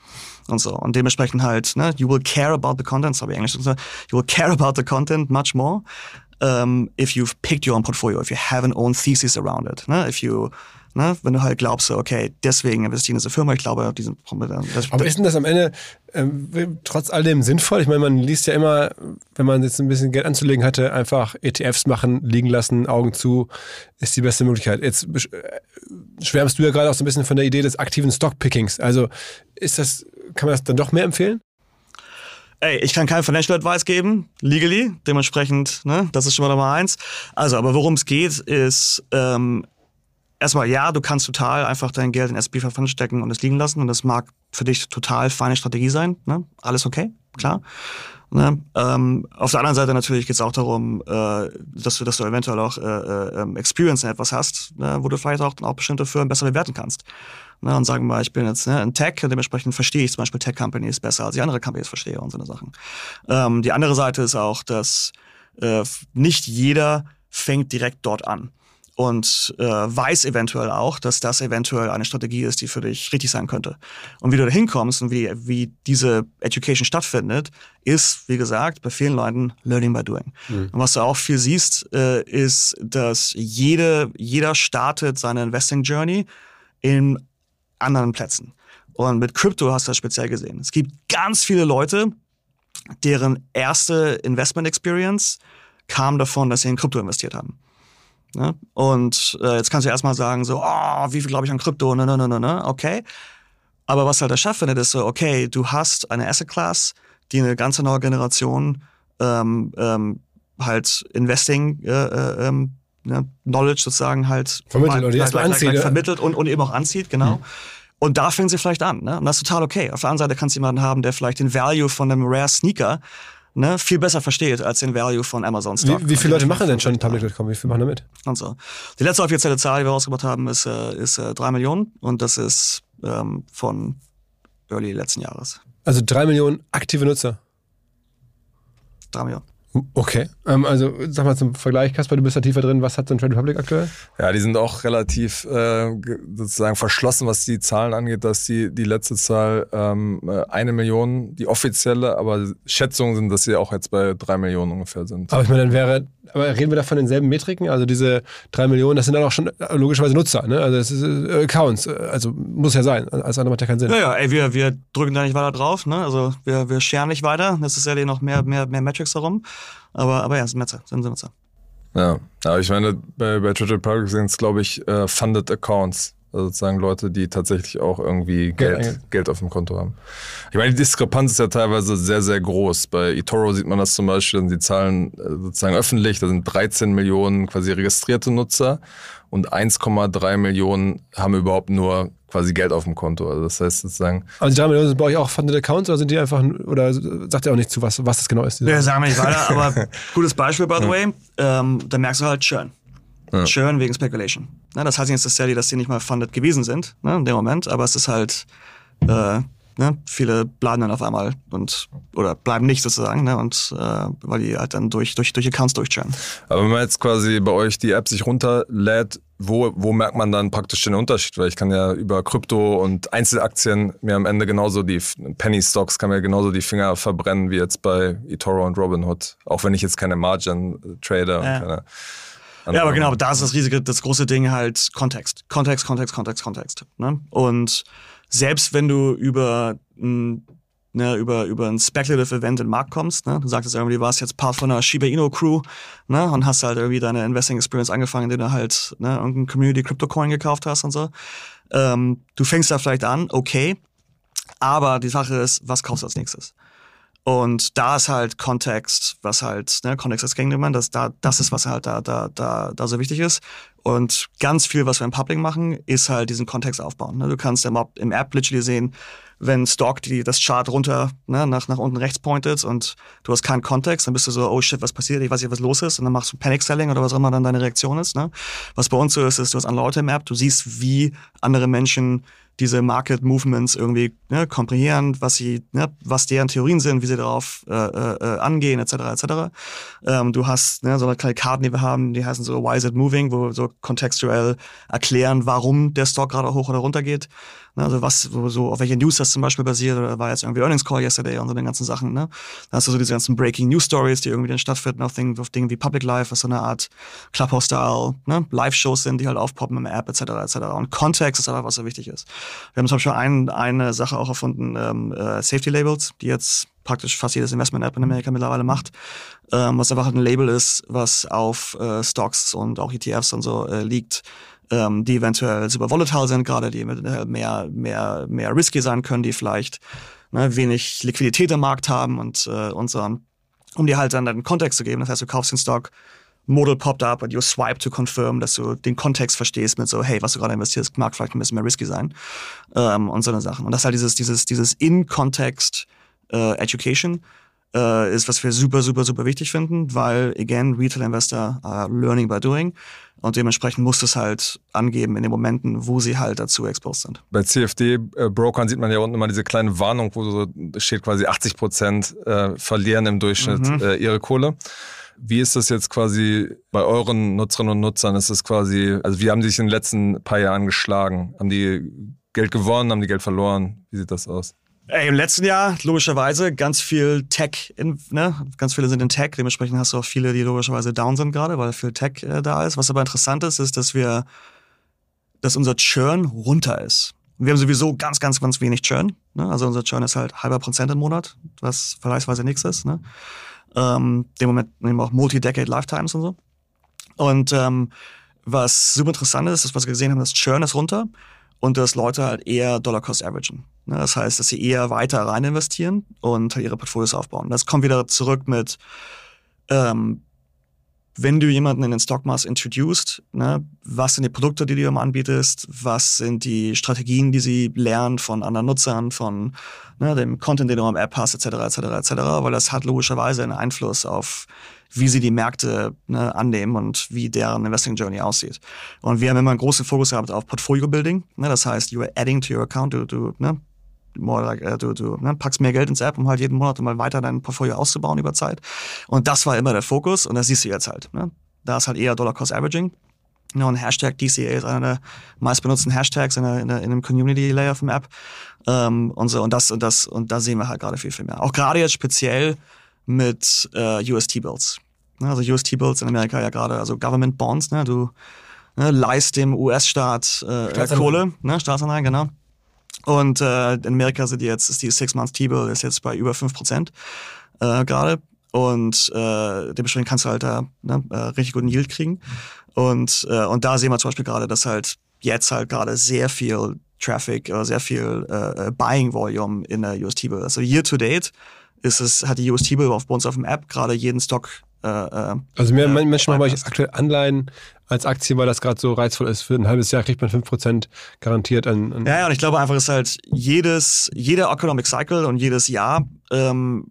und so. Und dementsprechend halt, ne, you will care about the content, sorry, Englisch, you will care about the content much more um, if you've picked your own portfolio, if you have an own thesis around it, ne, if you, ne, wenn du halt glaubst, okay, deswegen investieren in diese Firma, ich glaube, diesen, das, Aber ist denn das am Ende ähm, trotz all dem sinnvoll? Ich meine, man liest ja immer, wenn man jetzt ein bisschen Geld anzulegen hatte, einfach ETFs machen, liegen lassen, Augen zu, ist die beste Möglichkeit. Jetzt äh, schwärmst du ja gerade auch so ein bisschen von der Idee des aktiven Stockpickings. Also ist das, kann man das dann doch mehr empfehlen? Ey, ich kann kein Financial Advice geben, legally, dementsprechend, ne, das ist schon mal Nummer eins. Also, aber worum es geht, ist ähm, erstmal, ja, du kannst total einfach dein Geld in 500 stecken und es liegen lassen und das mag für dich total feine Strategie sein, ne? alles okay, klar. Ne? Ähm, auf der anderen Seite natürlich geht es auch darum, äh, dass, du, dass du eventuell auch äh, äh, ähm, Experience in etwas hast, ne? wo du vielleicht auch, auch bestimmte Firmen besser bewerten kannst. Ne, und sagen wir mal, ich bin jetzt ne, in Tech und dementsprechend verstehe ich zum Beispiel Tech-Companies besser, als ich andere Companies verstehe und so eine Sachen. Ähm, die andere Seite ist auch, dass äh, nicht jeder fängt direkt dort an und äh, weiß eventuell auch, dass das eventuell eine Strategie ist, die für dich richtig sein könnte. Und wie du da hinkommst und wie, wie diese Education stattfindet, ist, wie gesagt, bei vielen Leuten Learning by Doing. Mhm. Und was du auch viel siehst, äh, ist, dass jede, jeder startet seine Investing Journey in anderen Plätzen. Und mit Crypto hast du das speziell gesehen. Es gibt ganz viele Leute, deren erste Investment Experience kam davon, dass sie in Krypto investiert haben. Ne? Und äh, jetzt kannst du erstmal sagen, so, oh, wie viel glaube ich an Krypto? Ne, ne, ne, ne, ne, okay. Aber was halt der Chef findet, ist so, okay, du hast eine Asset Class, die eine ganze neue Generation ähm, ähm, halt Investing äh, äh, ähm, ne, Knowledge sozusagen halt vermittelt, mal, halt, anzieht, halt, vermittelt und, und eben auch anzieht, genau. Mhm. Und da fängt sie vielleicht an. Ne? Und das ist total okay. Auf der anderen Seite kannst du jemanden haben, der vielleicht den Value von einem Rare Sneaker ne, viel besser versteht als den Value von Amazon Stock. Wie, wie viele Leute machen denn schon Public.com? Wie viele machen da mit? Und so. Die letzte offizielle Zahl, die wir rausgebracht haben, ist, äh, ist äh, drei Millionen und das ist ähm, von early letzten Jahres. Also drei Millionen aktive Nutzer? Drei Millionen. Okay. Ähm, also sag mal zum Vergleich, Kasper, du bist da tiefer drin. Was hat denn Trade Republic aktuell? Ja, die sind auch relativ äh, sozusagen verschlossen, was die Zahlen angeht, dass die, die letzte Zahl ähm, äh, eine Million, die offizielle, aber Schätzungen sind, dass sie auch jetzt bei drei Millionen ungefähr sind. Aber ich meine, dann wäre, aber reden wir da von denselben Metriken? Also diese drei Millionen, das sind dann auch schon äh, logischerweise Nutzer, ne? Also das ist äh, Accounts, also muss ja sein. Alles andere macht ja keinen Sinn. Ja, ja, ey, wir, wir drücken da nicht weiter drauf, ne? Also wir, wir scheren nicht weiter. Das ist ja noch mehr, mehr, mehr Metrics darum. Aber, aber ja, sind Netze, sind Nutzer. Ja, aber ich meine, bei, bei Trade Republic sind es, glaube ich, uh, Funded Accounts. Also sozusagen Leute, die tatsächlich auch irgendwie Geld, Geld, Geld auf dem Konto haben. Ich meine, die Diskrepanz ist ja teilweise sehr, sehr groß. Bei eToro sieht man das zum Beispiel, die Zahlen äh, sozusagen öffentlich, da sind 13 Millionen quasi registrierte Nutzer und 1,3 Millionen haben überhaupt nur quasi Geld auf dem Konto. Also das heißt sozusagen. Also die 3 Millionen sind bei euch auch Funded Accounts oder sind die einfach, oder sagt ihr auch nicht zu, was, was das genau ist? Ja, sagen wir nicht weiter, aber gutes Beispiel, by the way, ähm, da merkst du halt Churn. Ja. Churn wegen Speculation. Na, das heißt nicht necessarily, dass die nicht mal funded gewesen sind, ne, in dem Moment, aber es ist halt, äh, ne, viele bleiben dann auf einmal und, oder bleiben nicht sozusagen, ne, und, äh, weil die halt dann durch, durch, durch Accounts durchchurnen. Aber wenn man jetzt quasi bei euch die App sich runterlädt, wo, wo merkt man dann praktisch den Unterschied? Weil ich kann ja über Krypto und Einzelaktien mir am Ende genauso die Penny Stocks kann mir genauso die Finger verbrennen wie jetzt bei eToro und Robinhood. Auch wenn ich jetzt keine Margin trader ja. und keine ja, aber genau, da ist das riesige, das große Ding halt Kontext. Kontext, Kontext, Kontext, Kontext. Ne? Und selbst wenn du über ein ne, über, über ein Speculative Event in den Markt kommst, ne? du sagtest irgendwie, du warst jetzt Part von einer Shiba Inu Crew ne? und hast halt irgendwie deine Investing Experience angefangen, indem du halt ne, irgendein Community Crypto Coin gekauft hast und so. Ähm, du fängst da vielleicht an, okay, aber die Sache ist, was kaufst du als nächstes? Und da ist halt Kontext, was halt, ne, Kontext ist Kingdom, das, da, das ist, was halt da, da, da, da so wichtig ist. Und ganz viel, was wir im Public machen, ist halt diesen Kontext aufbauen. Ne? Du kannst im, im App literally sehen, wenn Stock die, das Chart runter ne, nach, nach unten rechts pointet und du hast keinen Kontext, dann bist du so, oh shit, was passiert, ich weiß nicht, was los ist. Und dann machst du Panic Selling oder was auch immer dann deine Reaktion ist. Ne? Was bei uns so ist, ist, du hast eine Leute im App, du siehst, wie andere Menschen diese Market Movements irgendwie ne, komprimieren, was sie, ne, was deren Theorien sind, wie sie darauf äh, äh, angehen, etc. etc. Ähm, du hast ne, so eine kleine Karten, die wir haben, die heißen so Why is it moving, wo wir so kontextuell erklären, warum der Stock gerade hoch oder runter geht. Ne, also was, so, auf welche News das zum Beispiel basiert, oder war jetzt irgendwie Earnings Call yesterday und so den ganzen Sachen, ne? Da hast du so diese ganzen Breaking News Stories, die irgendwie dann stattfinden auf Dingen, auf Dingen wie Public Life, was so eine Art Clubhouse-Style, ne? Live-Shows sind, die halt aufpoppen im App, etc. etc. Und Kontext ist einfach, was so wichtig ist. Wir haben zum Beispiel ein, eine Sache auch erfunden, ähm, äh, Safety Labels, die jetzt praktisch fast jedes Investment-App in Amerika mittlerweile macht, ähm, was einfach ein Label ist, was auf äh, Stocks und auch ETFs und so äh, liegt, ähm, die eventuell super volatile sind, gerade die äh, mehr, mehr, mehr risky sein können, die vielleicht ne, wenig Liquidität im Markt haben und, äh, und so, um dir halt dann einen Kontext zu geben. Das heißt, du kaufst den Stock, Model poppt up und you swipe to confirm, dass du den Kontext verstehst mit so, hey, was du gerade investierst, mag vielleicht ein bisschen mehr risky sein ähm, und so eine Sachen. Und das ist halt dieses, dieses, dieses In-Context äh, Education äh, ist, was wir super, super, super wichtig finden, weil, again, Retail Investor are learning by doing. Und dementsprechend muss es halt angeben in den Momenten, wo sie halt dazu exposed sind. Bei CFD-Brokern sieht man ja unten immer diese kleine Warnung, wo so steht quasi 80 Prozent äh, verlieren im Durchschnitt mhm. äh, ihre Kohle. Wie ist das jetzt quasi bei euren Nutzerinnen und Nutzern? Ist es quasi, also wie haben die sich in den letzten paar Jahren geschlagen? Haben die Geld gewonnen, haben die Geld verloren? Wie sieht das aus? Ey, Im letzten Jahr, logischerweise, ganz viel Tech, in, ne? ganz viele sind in Tech, dementsprechend hast du auch viele, die logischerweise down sind gerade, weil viel Tech äh, da ist. Was aber interessant ist, ist, dass wir, dass unser Churn runter ist. Wir haben sowieso ganz, ganz, ganz wenig Churn. Ne? Also unser Churn ist halt halber Prozent im Monat, was vergleichsweise nichts ist. Ne? Ähm, dem Moment nehmen wir auch Multi-Decade Lifetimes und so. Und ähm, was super interessant ist, ist, was wir gesehen haben, das Churn ist runter und dass Leute halt eher Dollar Cost averagen. Ne, das heißt, dass sie eher weiter rein investieren und ihre Portfolios aufbauen. Das kommt wieder zurück mit, ähm, wenn du jemanden in den Stockmaß introduced, ne, was sind die Produkte, die du ihm anbietest, was sind die Strategien, die sie lernen von anderen Nutzern, von ne, dem Content, den du am App hast, etc., etc., etc., weil das hat logischerweise einen Einfluss auf wie sie die Märkte ne, annehmen und wie deren Investing Journey aussieht. Und wir haben immer einen großen Fokus gehabt auf Portfolio Building. Ne, das heißt, you are adding to your account, du, du, ne, more like, uh, du, du ne, packst mehr Geld ins App, um halt jeden Monat mal weiter dein Portfolio auszubauen über Zeit. Und das war immer der Fokus und das siehst du jetzt halt. Ne? Da ist halt eher Dollar Cost Averaging. Ja, und Hashtag DCA ist einer der meistbenutzten Hashtags in, der, in, der, in einem Community Layer vom App. Ähm, und so, und das, und das, und da sehen wir halt gerade viel, viel mehr. Auch gerade jetzt speziell mit äh, UST-Bills. Ne, also UST-Bills in Amerika ja gerade, also Government Bonds, ne, du ne, leist dem US-Staat äh, Kohle, ne, Staatsanleihen, genau. Und äh, in Amerika sind die jetzt, ist die Six-Month-T-Bill ist jetzt bei über 5% äh, gerade. Und äh, dementsprechend kannst du halt da ne, äh, richtig guten Yield kriegen. Und, äh, und da sehen wir zum Beispiel gerade, dass halt jetzt halt gerade sehr viel Traffic, äh, sehr viel äh, Buying Volume in der UST-Bill. Also year to date ist es, hat die UST-Bill auf uns auf dem App gerade jeden Stock äh, äh, also mehr äh, Menschen machen bei euch aktuell Anleihen als Aktie, weil das gerade so reizvoll ist. Für ein halbes Jahr kriegt man 5% garantiert an, an Ja, ja, und ich glaube einfach, es ist halt jedes, jeder Economic Cycle und jedes Jahr ähm,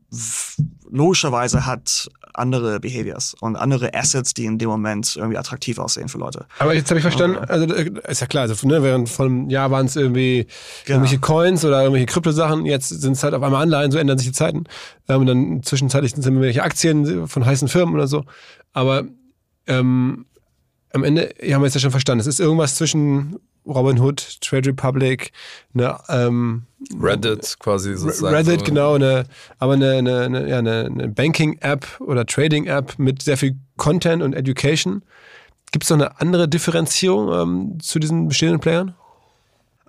logischerweise hat andere Behaviors und andere Assets, die in dem Moment irgendwie attraktiv aussehen für Leute. Aber jetzt habe ich verstanden, also äh, ist ja klar, also ne, während von einem Jahr waren es irgendwie genau. irgendwelche Coins oder irgendwelche Kryptosachen, jetzt sind es halt auf einmal Anleihen, so ändern sich die Zeiten. Ähm, und dann zwischenzeitlich sind es irgendwelche Aktien von heißen Firmen oder so. Aber ähm, am Ende haben wir es ja schon verstanden. Es ist irgendwas zwischen Robinhood, Trade Republic, eine ähm, Reddit quasi sozusagen. Reddit, so. genau, eine, aber eine, eine, eine, ja, eine, eine Banking-App oder Trading-App mit sehr viel Content und Education. Gibt es noch eine andere Differenzierung ähm, zu diesen bestehenden Playern?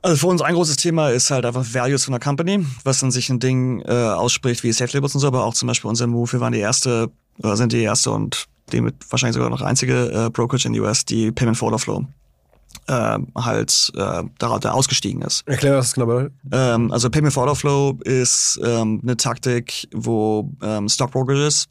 Also für uns ein großes Thema ist halt einfach Values von der Company, was dann sich ein Ding äh, ausspricht wie Safe Labels und so, aber auch zum Beispiel unser Move, wir waren die erste, sind die erste und damit wahrscheinlich sogar noch einzige äh, Brokerage in den US, die Payment for Flow äh, halt äh, da, da ausgestiegen ist. Erklär das genau. Ähm, also Payment for Order Flow ist ähm, eine Taktik, wo ähm, Stockbrokerages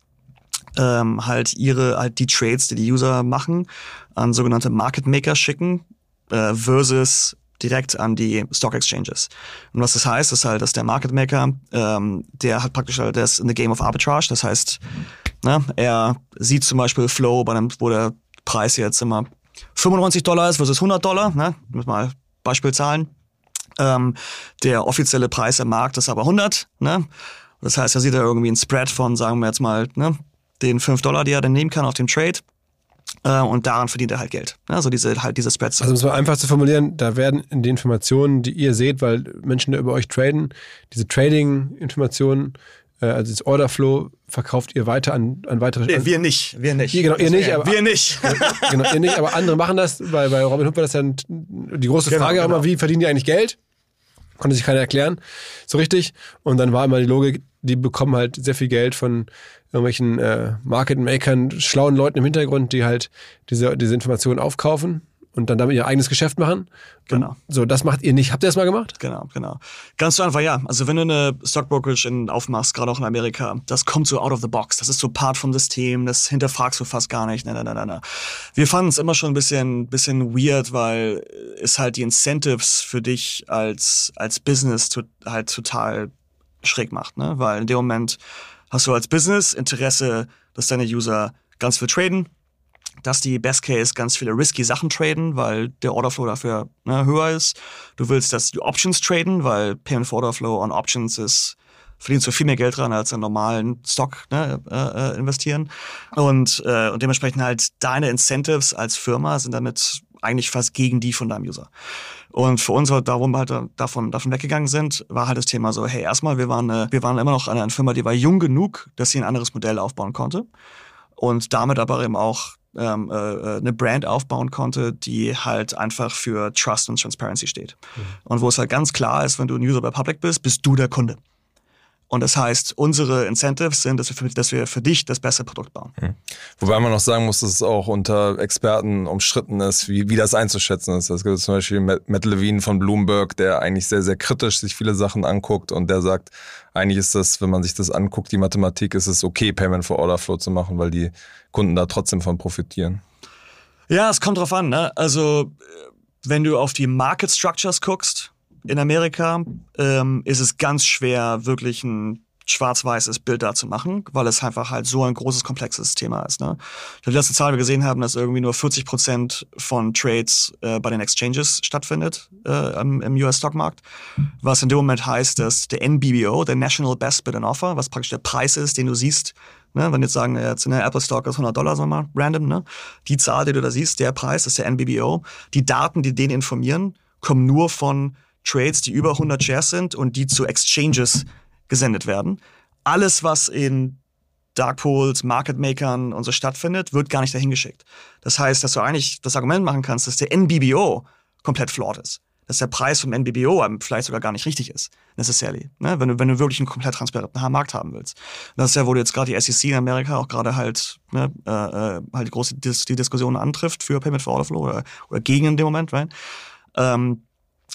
ähm, halt ihre halt die Trades, die die User machen, an sogenannte Market Maker schicken äh, versus direkt an die Stock Exchanges. Und was das heißt, ist halt, dass der Market Maker, ähm, der hat praktisch halt, ist in the Game of Arbitrage. Das heißt, ne, er sieht zum Beispiel Flow, bei einem, wo der Preis jetzt immer 95 Dollar ist versus 100 Dollar, ne? Muss mal Beispielzahlen. Ähm, der offizielle Preis im Markt ist aber 100, ne? Das heißt, er sieht da irgendwie einen Spread von, sagen wir jetzt mal, ne, den 5 Dollar, die er dann nehmen kann auf dem Trade. Äh, und daran verdient er halt Geld. Also diese halt diese Spreads. Also um es mal einfach zu formulieren, da werden in den Informationen, die ihr seht, weil Menschen da über euch traden, diese Trading-Informationen also das Orderflow verkauft ihr weiter an, an weitere. Nee, wir nicht, wir nicht. Ihr, genau, ihr nicht, aber, wir nicht. genau, ihr nicht, aber andere machen das. Bei, bei Robin Hood war das dann die große genau, Frage genau. immer, wie verdienen die eigentlich Geld? Konnte sich keiner erklären, so richtig. Und dann war immer die Logik, die bekommen halt sehr viel Geld von irgendwelchen äh, Market Makern, schlauen Leuten im Hintergrund, die halt diese, diese Informationen aufkaufen und dann damit ihr eigenes Geschäft machen. Genau. Und so, das macht ihr nicht. Habt ihr das mal gemacht? Genau, genau. Ganz so einfach, ja. Also wenn du eine Stockbrokerage in, aufmachst, gerade auch in Amerika, das kommt so out of the box. Das ist so Part vom System, das hinterfragst du fast gar nicht. Nein, nein, nein, nein. nein. Wir fanden es immer schon ein bisschen, bisschen weird, weil es halt die Incentives für dich als, als Business to, halt total schräg macht. Ne? Weil in dem Moment hast du als Business Interesse, dass deine User ganz viel traden, dass die Best Case ganz viele risky Sachen traden, weil der Orderflow dafür ne, höher ist. Du willst, dass die Options traden, weil Payment for Orderflow on Options ist verdienst du viel mehr Geld dran als in normalen Stock ne, äh, äh, investieren. Und, äh, und dementsprechend halt deine Incentives als Firma sind damit eigentlich fast gegen die von deinem User. Und für uns, warum wir halt davon, davon weggegangen sind, war halt das Thema so, hey, erstmal, wir waren, wir waren immer noch eine Firma, die war jung genug, dass sie ein anderes Modell aufbauen konnte. Und damit aber eben auch ähm, äh, äh, eine Brand aufbauen konnte, die halt einfach für Trust und Transparency steht. Mhm. Und wo es halt ganz klar ist, wenn du ein User bei Public bist, bist du der Kunde. Und das heißt, unsere Incentives sind, dass wir für, dass wir für dich das bessere Produkt bauen. Mhm. Wobei man noch sagen muss, dass es auch unter Experten umstritten ist, wie, wie das einzuschätzen ist. Es gibt zum Beispiel Matt Levine von Bloomberg, der eigentlich sehr, sehr kritisch sich viele Sachen anguckt und der sagt, eigentlich ist das, wenn man sich das anguckt, die Mathematik, ist es okay, Payment for Order Flow zu machen, weil die Kunden da trotzdem von profitieren. Ja, es kommt drauf an. Ne? Also wenn du auf die Market Structures guckst, in Amerika ähm, ist es ganz schwer, wirklich ein schwarz-weißes Bild da zu machen, weil es einfach halt so ein großes, komplexes Thema ist. Ne? Die letzte Zahl, die wir gesehen haben, dass irgendwie nur 40 Prozent von Trades äh, bei den Exchanges stattfindet äh, im, im US-Stockmarkt, was in dem Moment heißt, dass der NBBO, der National Best Bid and Offer, was praktisch der Preis ist, den du siehst, ne? wenn jetzt sagen, jetzt in der Apple Stock ist 100 Dollar, sagen wir mal, random, ne? die Zahl, die du da siehst, der Preis ist der NBBO, die Daten, die den informieren, kommen nur von Trades, die über 100 Shares sind und die zu Exchanges gesendet werden. Alles, was in Dark Pools, Market Makern und so stattfindet, wird gar nicht dahin geschickt. Das heißt, dass du eigentlich das Argument machen kannst, dass der NBBO komplett flawed ist. Dass der Preis vom NBBO vielleicht sogar gar nicht richtig ist, necessarily. Ne? Wenn, du, wenn du wirklich einen komplett transparenten Markt haben willst. Das ist ja, wo du jetzt gerade die SEC in Amerika auch gerade halt, ne, äh, äh, halt die große Dis die Diskussion antrifft für Payment for Order Flow oder, oder gegen in dem Moment, right? Ähm,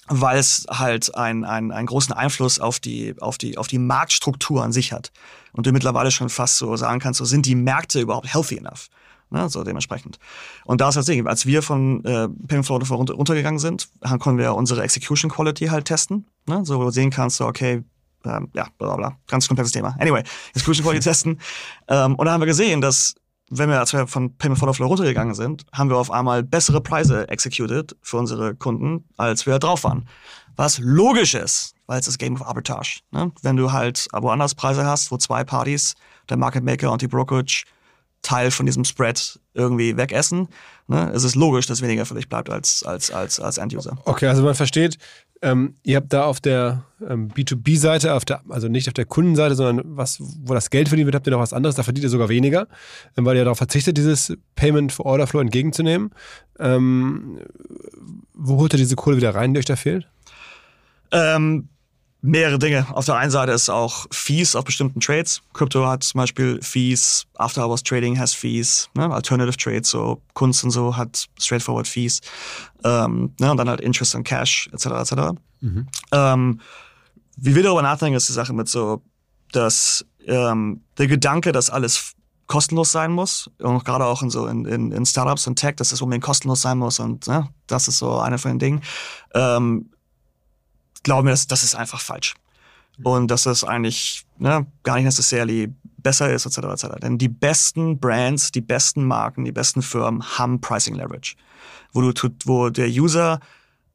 weil es halt einen, einen, einen großen Einfluss auf die, auf, die, auf die Marktstruktur an sich hat. Und du mittlerweile schon fast so sagen kannst, so sind die Märkte überhaupt healthy enough? Ne, so dementsprechend. Und da ist das Ding, als wir von äh, Payment Flow runter, runtergegangen sind, konnten wir unsere Execution Quality halt testen. Ne, so wo du sehen kannst, so, okay, ähm, ja, bla bla, ganz komplexes Thema. Anyway, Execution Quality testen. Ähm, und da haben wir gesehen, dass wenn wir, als wir von Payment for Flow runtergegangen sind, haben wir auf einmal bessere Preise executed für unsere Kunden, als wir drauf waren. Was logisch ist, weil es das Game of Arbitrage. Ne? Wenn du halt woanders Preise hast, wo zwei Partys, der Market Maker und die Brokerage, Teil von diesem Spread irgendwie wegessen, ne? es ist logisch, dass weniger für dich bleibt als, als, als, als End-User. Okay, also man versteht, ähm, ihr habt da auf der ähm, B2B-Seite, also nicht auf der Kundenseite, sondern was, wo das Geld verdient wird, habt ihr noch was anderes. Da verdient ihr sogar weniger, ähm, weil ihr darauf verzichtet, dieses Payment for Order Flow entgegenzunehmen. Ähm, wo holt ihr diese Kohle wieder rein, die euch da fehlt? Ähm, mehrere Dinge. Auf der einen Seite ist auch Fees auf bestimmten Trades. Crypto hat zum Beispiel Fees, After Hours Trading has Fees, ne? Alternative Trades, so Kunst und so hat straightforward Fees. Ähm, ne? Und dann halt Interest und Cash, etc. etc. Mhm. Ähm, wie wir darüber nachdenken, ist die Sache mit so, dass ähm, der Gedanke, dass alles kostenlos sein muss und gerade auch in so in, in, in Startups und Tech, dass es unbedingt kostenlos sein muss und ne, das ist so eine von den Dingen. Ähm, glauben wir, dass das ist einfach falsch. Und dass das eigentlich ne, gar nicht necessarily besser ist, etc. etc. Denn die besten Brands, die besten Marken, die besten Firmen haben Pricing Leverage. Wo, du, wo der User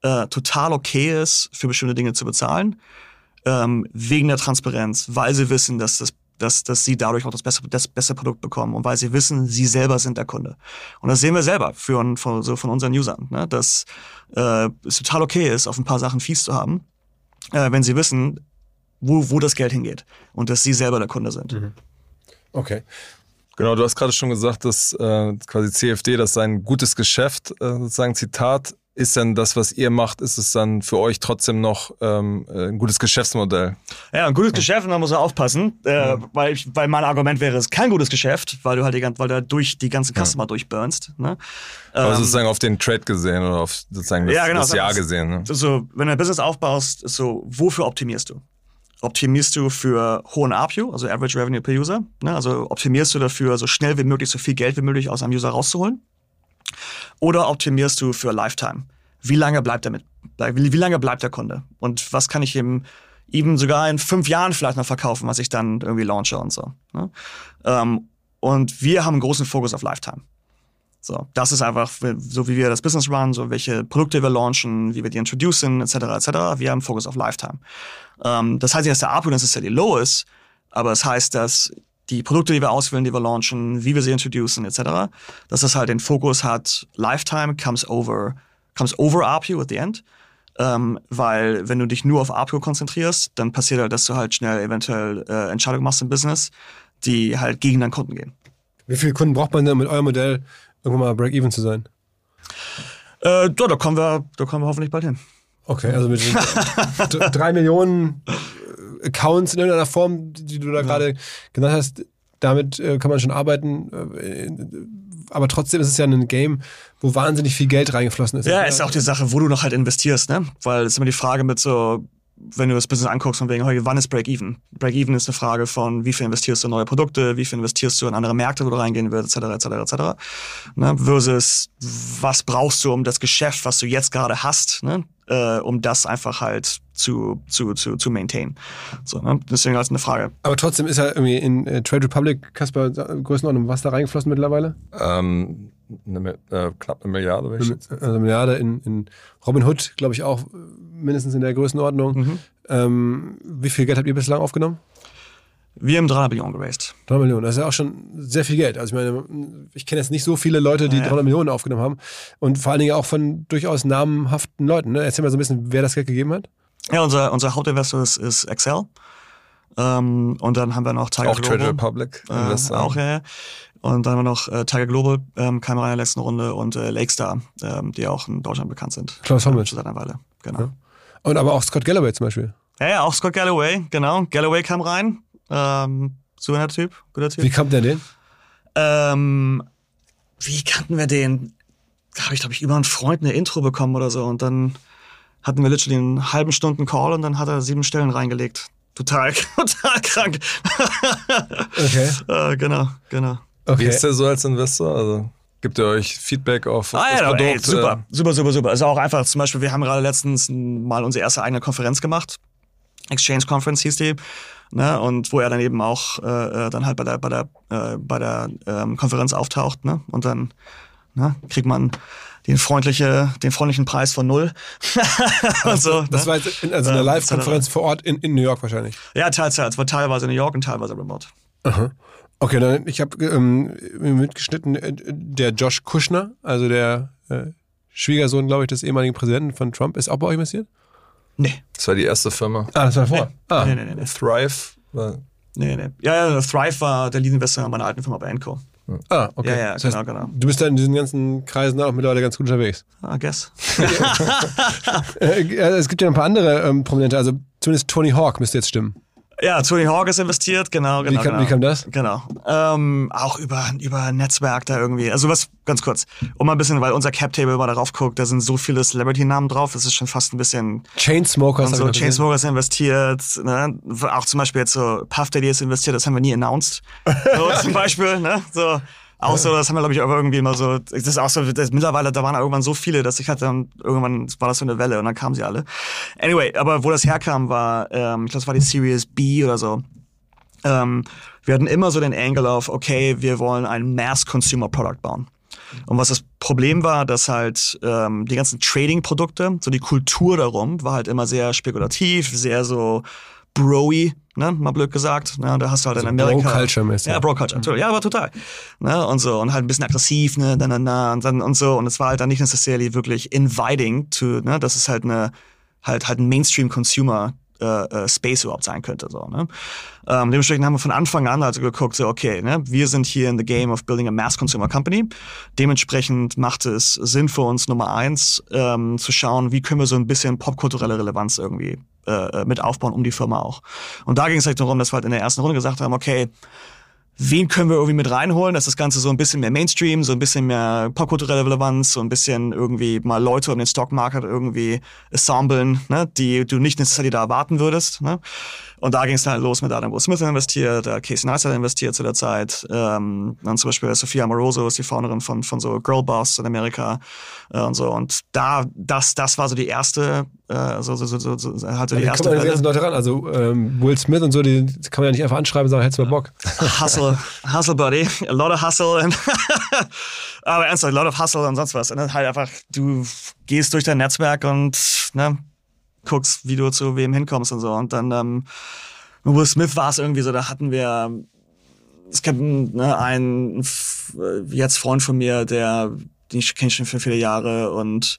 äh, total okay ist, für bestimmte Dinge zu bezahlen, ähm, wegen der Transparenz, weil sie wissen, dass das dass, dass sie dadurch auch das bessere, das bessere Produkt bekommen und weil sie wissen, sie selber sind der Kunde. Und das sehen wir selber für, von, so von unseren Usern, ne? dass äh, es total okay ist, auf ein paar Sachen Fees zu haben, äh, wenn sie wissen, wo, wo das Geld hingeht und dass sie selber der Kunde sind. Mhm. Okay. Genau, du hast gerade schon gesagt, dass äh, quasi CFD, das sein gutes Geschäft, äh, sozusagen Zitat, ist denn das, was ihr macht, ist es dann für euch trotzdem noch ähm, äh, ein gutes Geschäftsmodell? Ja, ein gutes Geschäft, und da muss er aufpassen, äh, weil, ich, weil mein Argument wäre, es ist kein gutes Geschäft, weil du halt die, weil du halt durch die ganzen Customer durchburnst. Ne? Aber Ähm, sozusagen auf den Trade gesehen oder auf sozusagen das, Ja, genau, das Jahr mal's. gesehen. Ne? so, wenn du ein Business aufbaust, ist so, wofür optimierst du? Optimierst du für hohen ARPU, also Average Revenue per User? Ne? Also optimierst du dafür, so schnell wie möglich, so viel Geld wie möglich aus einem User rauszuholen? Oder optimierst du für Lifetime? Wie lange bleibt er mit? Wie, lange bleibt der Kunde? Und was kann ich ihm eben sogar in fünf Jahren vielleicht noch verkaufen, was ich dann irgendwie launche und so. Ne? Ähm, und wir haben einen großen Fokus auf Lifetime. So, das ist einfach so, wie wir das Business run, so welche Produkte wir launchen, wie wir die introducen, etc., etc. Wir haben Fokus auf Lifetime. Ähm, das heißt nicht, dass der ARPU necessarily low ist, aber es heißt, dass die Produkte, die wir auswählen, die wir launchen, wie wir sie introducen, etc., dass das halt den Fokus hat, Lifetime comes over, comes over ARPU at the end. Ähm, weil wenn du dich nur auf ARPU konzentrierst, dann passiert halt, dass du halt schnell eventuell äh, Entscheidungen machst im Business, die halt gegen deinen Kunden gehen. Wie viele Kunden braucht man denn mit eurem Modell, irgendwann mal Break-Even zu sein? Äh, da, da, kommen wir, da kommen wir hoffentlich bald hin. Okay, also mit drei Millionen Accounts in irgendeiner Form, die du da gerade genannt hast, damit äh, kann man schon arbeiten. Äh, aber trotzdem ist es ja ein Game, wo wahnsinnig viel Geld reingeflossen ist. Ja, ist auch die Sache, wo du noch halt investierst, ne? Weil es ist immer die Frage mit so, wenn du das Business anguckst, von wegen, hey, wann ist Break-Even? Break-Even ist eine Frage von, wie viel investierst du in neue Produkte, wie viel investierst du in andere Märkte, wo du reingehen willst, etc., etc., etc. Ne? Versus, was brauchst du, um das Geschäft, was du jetzt gerade hast, ne? äh, um das einfach halt zu, zu, zu, zu maintain. So, ne? Deswegen halt eine Frage. Aber trotzdem ist ja irgendwie in äh, Trade Republic, Kasper, Größenordnung, was da reingeflossen mittlerweile? Ähm, eine, äh, knapp eine Milliarde, schätzen. Also eine Milliarde in, in Robin Hood, glaube ich, auch äh, mindestens in der Größenordnung. Ähm, wie viel Geld habt ihr bislang aufgenommen? Wir haben 300 Millionen geraced. 300 Millionen, das ist ja auch schon sehr viel Geld. Also ich meine, ich kenne jetzt nicht so viele Leute, die Ja. 300 Millionen aufgenommen haben und vor allen Dingen auch von durchaus namhaften Leuten. Ne? Erzähl mal so ein bisschen, wer das Geld gegeben hat. Ja, unser, unser Hauptinvestor ist, ist Excel. Ähm, und dann haben wir noch Tiger Auch Global. Trade Republic. Äh, auch, ja, ja. Und dann haben wir noch äh, Tiger Global, ähm, kam rein in der letzten Runde und äh, Lakestar, ähm, die auch in Deutschland bekannt sind. Klaus Hommel. Schon seit einer Weile, genau. Und aber auch Scott Galloway zum Beispiel. Ja, ja, auch Scott Galloway, genau. Galloway kam rein. Ähm, so ein Typ, guter Typ. Wie kam der denn? Ähm, wie kannten wir den? Da habe ich, glaube ich, über einen Freund eine Intro bekommen oder so. Und dann hatten wir literally einen halben Stunden Call und dann hat er sieben Stellen reingelegt. Total, total krank. Okay. äh, genau, genau. Wie okay. ist der so als Investor? Also gibt er euch Feedback auf, auf Ah, das ja, Produkt? ey, super, äh, super, super, super. Also auch einfach, zum Beispiel, wir haben gerade letztens mal unsere erste eigene Konferenz gemacht. Exchange Conference hieß die. Ne? Und wo er dann eben auch äh, äh, dann halt bei der, bei der, äh, bei der ähm, Konferenz auftaucht. Ne? Und dann ne, kriegt man den, freundliche, den freundlichen Preis von null. und so, Das ne? war jetzt in, also eine Ähm, Live-Konferenz vor Ort in, in New York wahrscheinlich. Ja, teils, teils. War teilweise in New York und teilweise remote. Okay, dann ich habe ähm, mitgeschnitten, äh, der Josh Kushner, also der äh, Schwiegersohn, glaube ich, des ehemaligen Präsidenten von Trump, ist auch bei euch investiert? Nee. Das war die erste Firma. Ah, das war vor. Ah, Nee, nee, nee, nee. Thrive. war- nee, nee. Ja, ja, Thrive war der Lead-Investor meiner alten Firma bei Enco. ah okay. Ja, ja, das heißt, genau, genau. Du bist da in diesen ganzen Kreisen auch mittlerweile ganz gut unterwegs. I guess. Äh, äh, es gibt ja ein paar andere ähm, Prominente, also zumindest Tony Hawk müsste jetzt stimmen. Ja, Tony Hawk ist investiert, genau, genau. kam- genau. wie kam das? Genau. Ähm, auch über, über Netzwerk da irgendwie. Also was, ganz kurz, um mal ein bisschen, weil unser Cap-Table mal darauf guckt, da sind so viele Celebrity-Namen drauf, das ist schon fast ein bisschen. Chainsmokers. Und so. Chainsmokers investiert, ne? auch zum Beispiel jetzt so Puff Daddy ist investiert, das haben wir nie announced. So zum Beispiel, ne? So. Auch so, das haben wir, glaube ich, auch irgendwie mal so, das ist auch so, das, mittlerweile, da waren irgendwann so viele, dass ich hatte dann, irgendwann war das so eine Welle und dann kamen sie alle. Anyway, aber wo das herkam, war, ähm, ich glaube, das war die Series B oder so. Ähm, wir hatten immer so den Angle auf, okay, wir wollen ein Mass-Consumer-Product bauen. Und was das Problem war, dass halt ähm, die ganzen Trading-Produkte, so die Kultur darum, war halt immer sehr spekulativ, sehr so broy, ne, mal blöd gesagt. Ne, und da hast du halt in Amerika. Bro-Culture-mäßig. Ja, Bro-Culture, natürlich. Ja, aber total. Ne, und so, und halt ein bisschen aggressiv, ne, na, na, na, und dann, und so. Und es war halt dann nicht necessarily wirklich inviting to, ne, das ist halt eine, halt, halt ein Mainstream-Consumer äh, äh, Space überhaupt sein könnte. So, ne? ähm, dementsprechend haben wir von Anfang an also geguckt, so, okay, ne, wir sind hier in the game of building a mass consumer company. Dementsprechend macht es Sinn für uns, Nummer eins, ähm, zu schauen, wie können wir so ein bisschen popkulturelle Relevanz irgendwie äh, mit aufbauen um die Firma auch. Und da ging es halt darum, dass wir halt in der ersten Runde gesagt haben, okay, wen können wir irgendwie mit reinholen, dass das Ganze so ein bisschen mehr Mainstream, so ein bisschen mehr popkulturelle Relevanz, so ein bisschen irgendwie mal Leute um den Stockmarket irgendwie assemblen, ne, die du nicht necessarily da erwarten würdest. Ne? Und da ging es dann halt los mit Adam Will Smith investiert, der Casey Neistat investiert zu der Zeit. Ähm, dann zum Beispiel Sophia Amoroso ist die Founderin von, von so Girlboss in Amerika äh, und so. Und da, das, das war so die erste, äh, so, so, so, so, so halt so die erste. Kommen die ganzen Leute ran. Also ähm, Will Smith und so, die kann man ja nicht einfach anschreiben und sagen, hättest du mal Bock. Hustle, Hustle Buddy, a lot of Hustle. And aber ernsthaft, a lot of Hustle und sonst was. Und dann halt einfach, du gehst durch dein Netzwerk und ne, guckst, wie du zu wem hinkommst und so. Und dann ähm, Will Smith war es irgendwie so, da hatten wir es gibt ne, einen jetzt Freund von mir, der den ich schon für viele Jahre und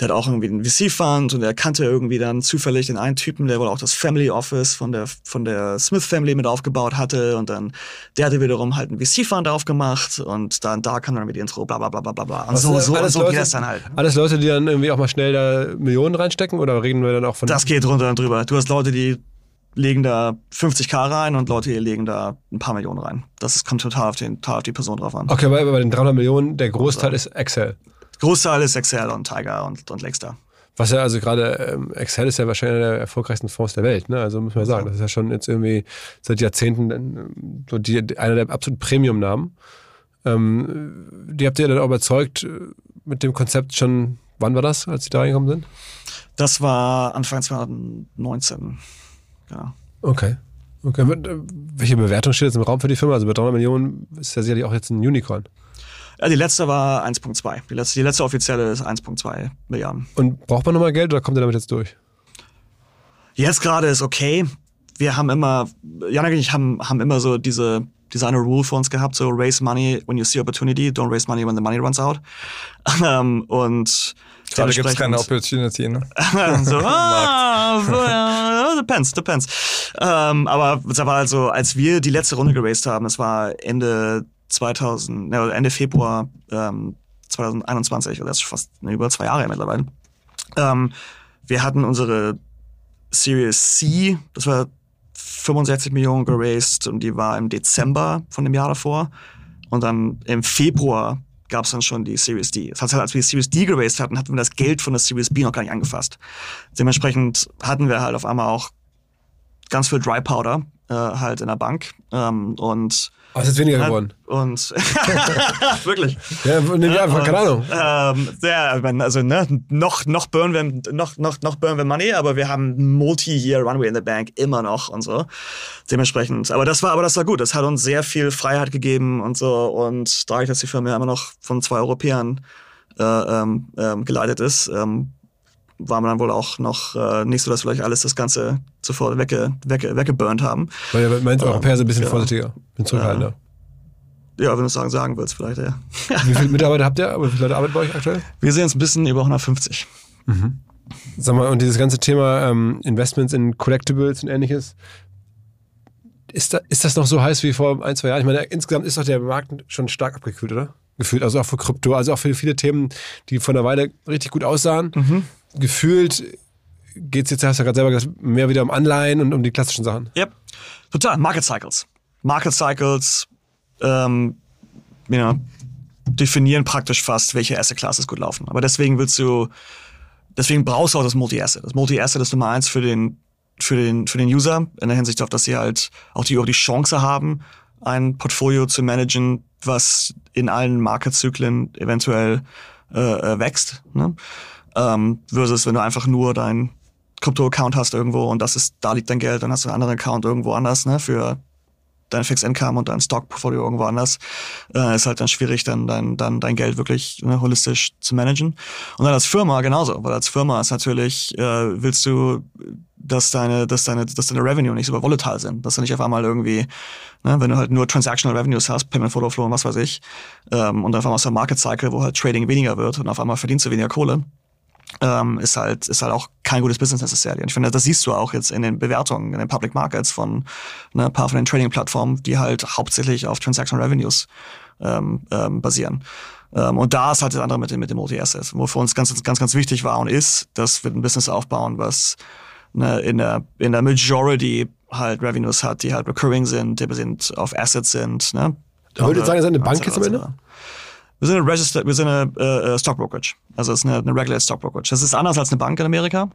der hat auch irgendwie einen VC-Fund und er kannte irgendwie dann zufällig den einen Typen, der wohl auch das Family Office von der, von der Smith Family mit aufgebaut hatte und dann, der hatte wiederum halt einen VC-Fund aufgemacht und dann, da kam dann wieder Intro, bla, bla, bla, bla, bla. Und so, so, so Leute, geht das dann halt. Alles Leute, die dann irgendwie auch mal schnell da Millionen reinstecken oder reden wir dann auch von? Das geht runter und drüber. Du hast Leute, die legen da 50k rein und Leute die legen da ein paar Millionen rein. Das kommt total auf, den, total auf die Person drauf an. Okay, aber bei den 300 Millionen, der Großteil ist Excel. Großteil ist Excel und Tiger und, und Lexter. Was ja also gerade, ähm, Excel ist ja wahrscheinlich einer der erfolgreichsten Fonds der Welt, ne? Also muss man sagen, das ist ja schon jetzt irgendwie seit Jahrzehnten ähm, so die, einer der absoluten Premium-Namen. Ähm, die habt ihr dann auch überzeugt äh, mit dem Konzept schon, wann war das, als sie da reingekommen sind? Das war Anfang 2019. Ja. Okay. Okay. Äh, welche Bewertung steht jetzt im Raum für die Firma? Also bei 300 Millionen ist ja sicherlich auch jetzt ein Unicorn. Ja, die letzte war 1,2. Die letzte, die letzte offizielle ist 1,2 Milliarden. Und braucht man nochmal Geld oder kommt ihr damit jetzt durch? Jetzt gerade ist okay. Wir haben immer, Janik und ich haben, haben immer so diese, diese eine Rule für uns gehabt, so raise money when you see opportunity, don't raise money when the money runs out. Um, und Gerade gibt es keine Opportunity, ne? so, ah, so, ja, depends, depends. Um, aber es war also, als wir die letzte Runde geraced haben, es war Ende 2000, ja, Ende Februar ähm, 2021, also das ist fast ne, über zwei Jahre mittlerweile. Ähm, wir hatten unsere Series C, das war 65 Millionen geraced und die war im Dezember von dem Jahr davor. Und dann im Februar gab es dann schon die Series D. Das heißt, als wir die Series D geraced hatten, hatten wir das Geld von der Series B noch gar nicht angefasst. Dementsprechend hatten wir halt auf einmal auch ganz viel Dry Powder äh, halt in der Bank. Ähm, und aber es ist weniger geworden. Und wirklich. Ja, nee, ja, und, keine Ahnung. Ähm, ja, also ne, noch noch burn wir noch noch noch burn wir Money, aber wir haben Multi-Year Runway in the Bank immer noch und so. Dementsprechend. Aber das war aber das war gut. Das hat uns sehr viel Freiheit gegeben und so und dadurch, dass die Firma ja immer noch von zwei Europäern äh, ähm, ähm geleitet ist. Ähm, war man dann wohl auch noch äh, nicht so, dass vielleicht alles das Ganze zuvor wegge, wegge, weggeburnt haben. Weil ihr meint, Europäer sind ein bisschen ja. vorsichtiger, bin zurückhaltender. Ja, wenn du es sagen, sagen willst, vielleicht, ja. Wie viele Mitarbeiter habt ihr? Wie viele Leute arbeiten bei euch aktuell? Wir sehen uns ein bisschen über 150. Mhm. Sag mal, und dieses ganze Thema ähm, Investments in Collectibles und ähnliches, ist, da, ist das noch so heiß wie vor ein, zwei Jahren? Ich meine, insgesamt ist doch der Markt schon stark abgekühlt, oder? Gefühlt, also auch für Krypto, also auch für viele Themen, die vor einer Weile richtig gut aussahen. Mhm gefühlt geht es jetzt, hast du ja gerade selber gesagt, mehr wieder um Anleihen und um die klassischen Sachen. Yep. Total. Market Cycles. Market Cycles ähm, know, definieren praktisch fast, welche Asset Classes gut laufen. Aber deswegen willst du, deswegen brauchst du auch das Multi-Asset. Das Multi-Asset ist Nummer eins für den, für den, für den User in der Hinsicht auf, dass sie halt auch die, auch die Chance haben, ein Portfolio zu managen, was in allen Marketzyklen eventuell äh, äh wächst. Ne? Ähm, versus wenn du einfach nur dein Krypto-Account hast irgendwo und das ist, da liegt dein Geld, dann hast du einen anderen Account irgendwo anders, ne, für dein Fixed Income und dein Stock-Portfolio irgendwo anders, äh, ist halt dann schwierig, dann dein, dann dein Geld wirklich ne, holistisch zu managen. Und dann als Firma genauso, weil als Firma ist natürlich, äh, willst du, dass deine, dass deine, dass deine Revenue nicht so volatile sind, dass du nicht auf einmal irgendwie, ne, wenn du halt nur Transactional Revenues hast, Payment Photo Flow und was weiß ich, ähm, und auf einmal aus der Market Cycle, wo halt Trading weniger wird und auf einmal verdienst du weniger Kohle, ähm, ist halt ist halt auch kein gutes Business necessarily. Und ich finde, das siehst du auch jetzt in den Bewertungen in den Public Markets von ne, ein paar von den Trading-Plattformen, die halt hauptsächlich auf Transaction Revenues ähm, ähm, basieren. Ähm, und da ist halt das andere mit dem, mit dem Multi-Asset, wo für uns ganz, ganz, ganz wichtig war und ist, dass wir ein Business aufbauen, was ne, in, der, in der Majority halt Revenues hat, die halt recurring sind, die sind auf Assets sind. Ne? Würdet ihr sagen, seid eine Bank jetzt am Ende? Wir sind eine Registered, wir sind eine äh, Stock Brokerage. Also es ist eine, eine Regulated Stock Brokerage. Das ist anders als eine Bank in Amerika.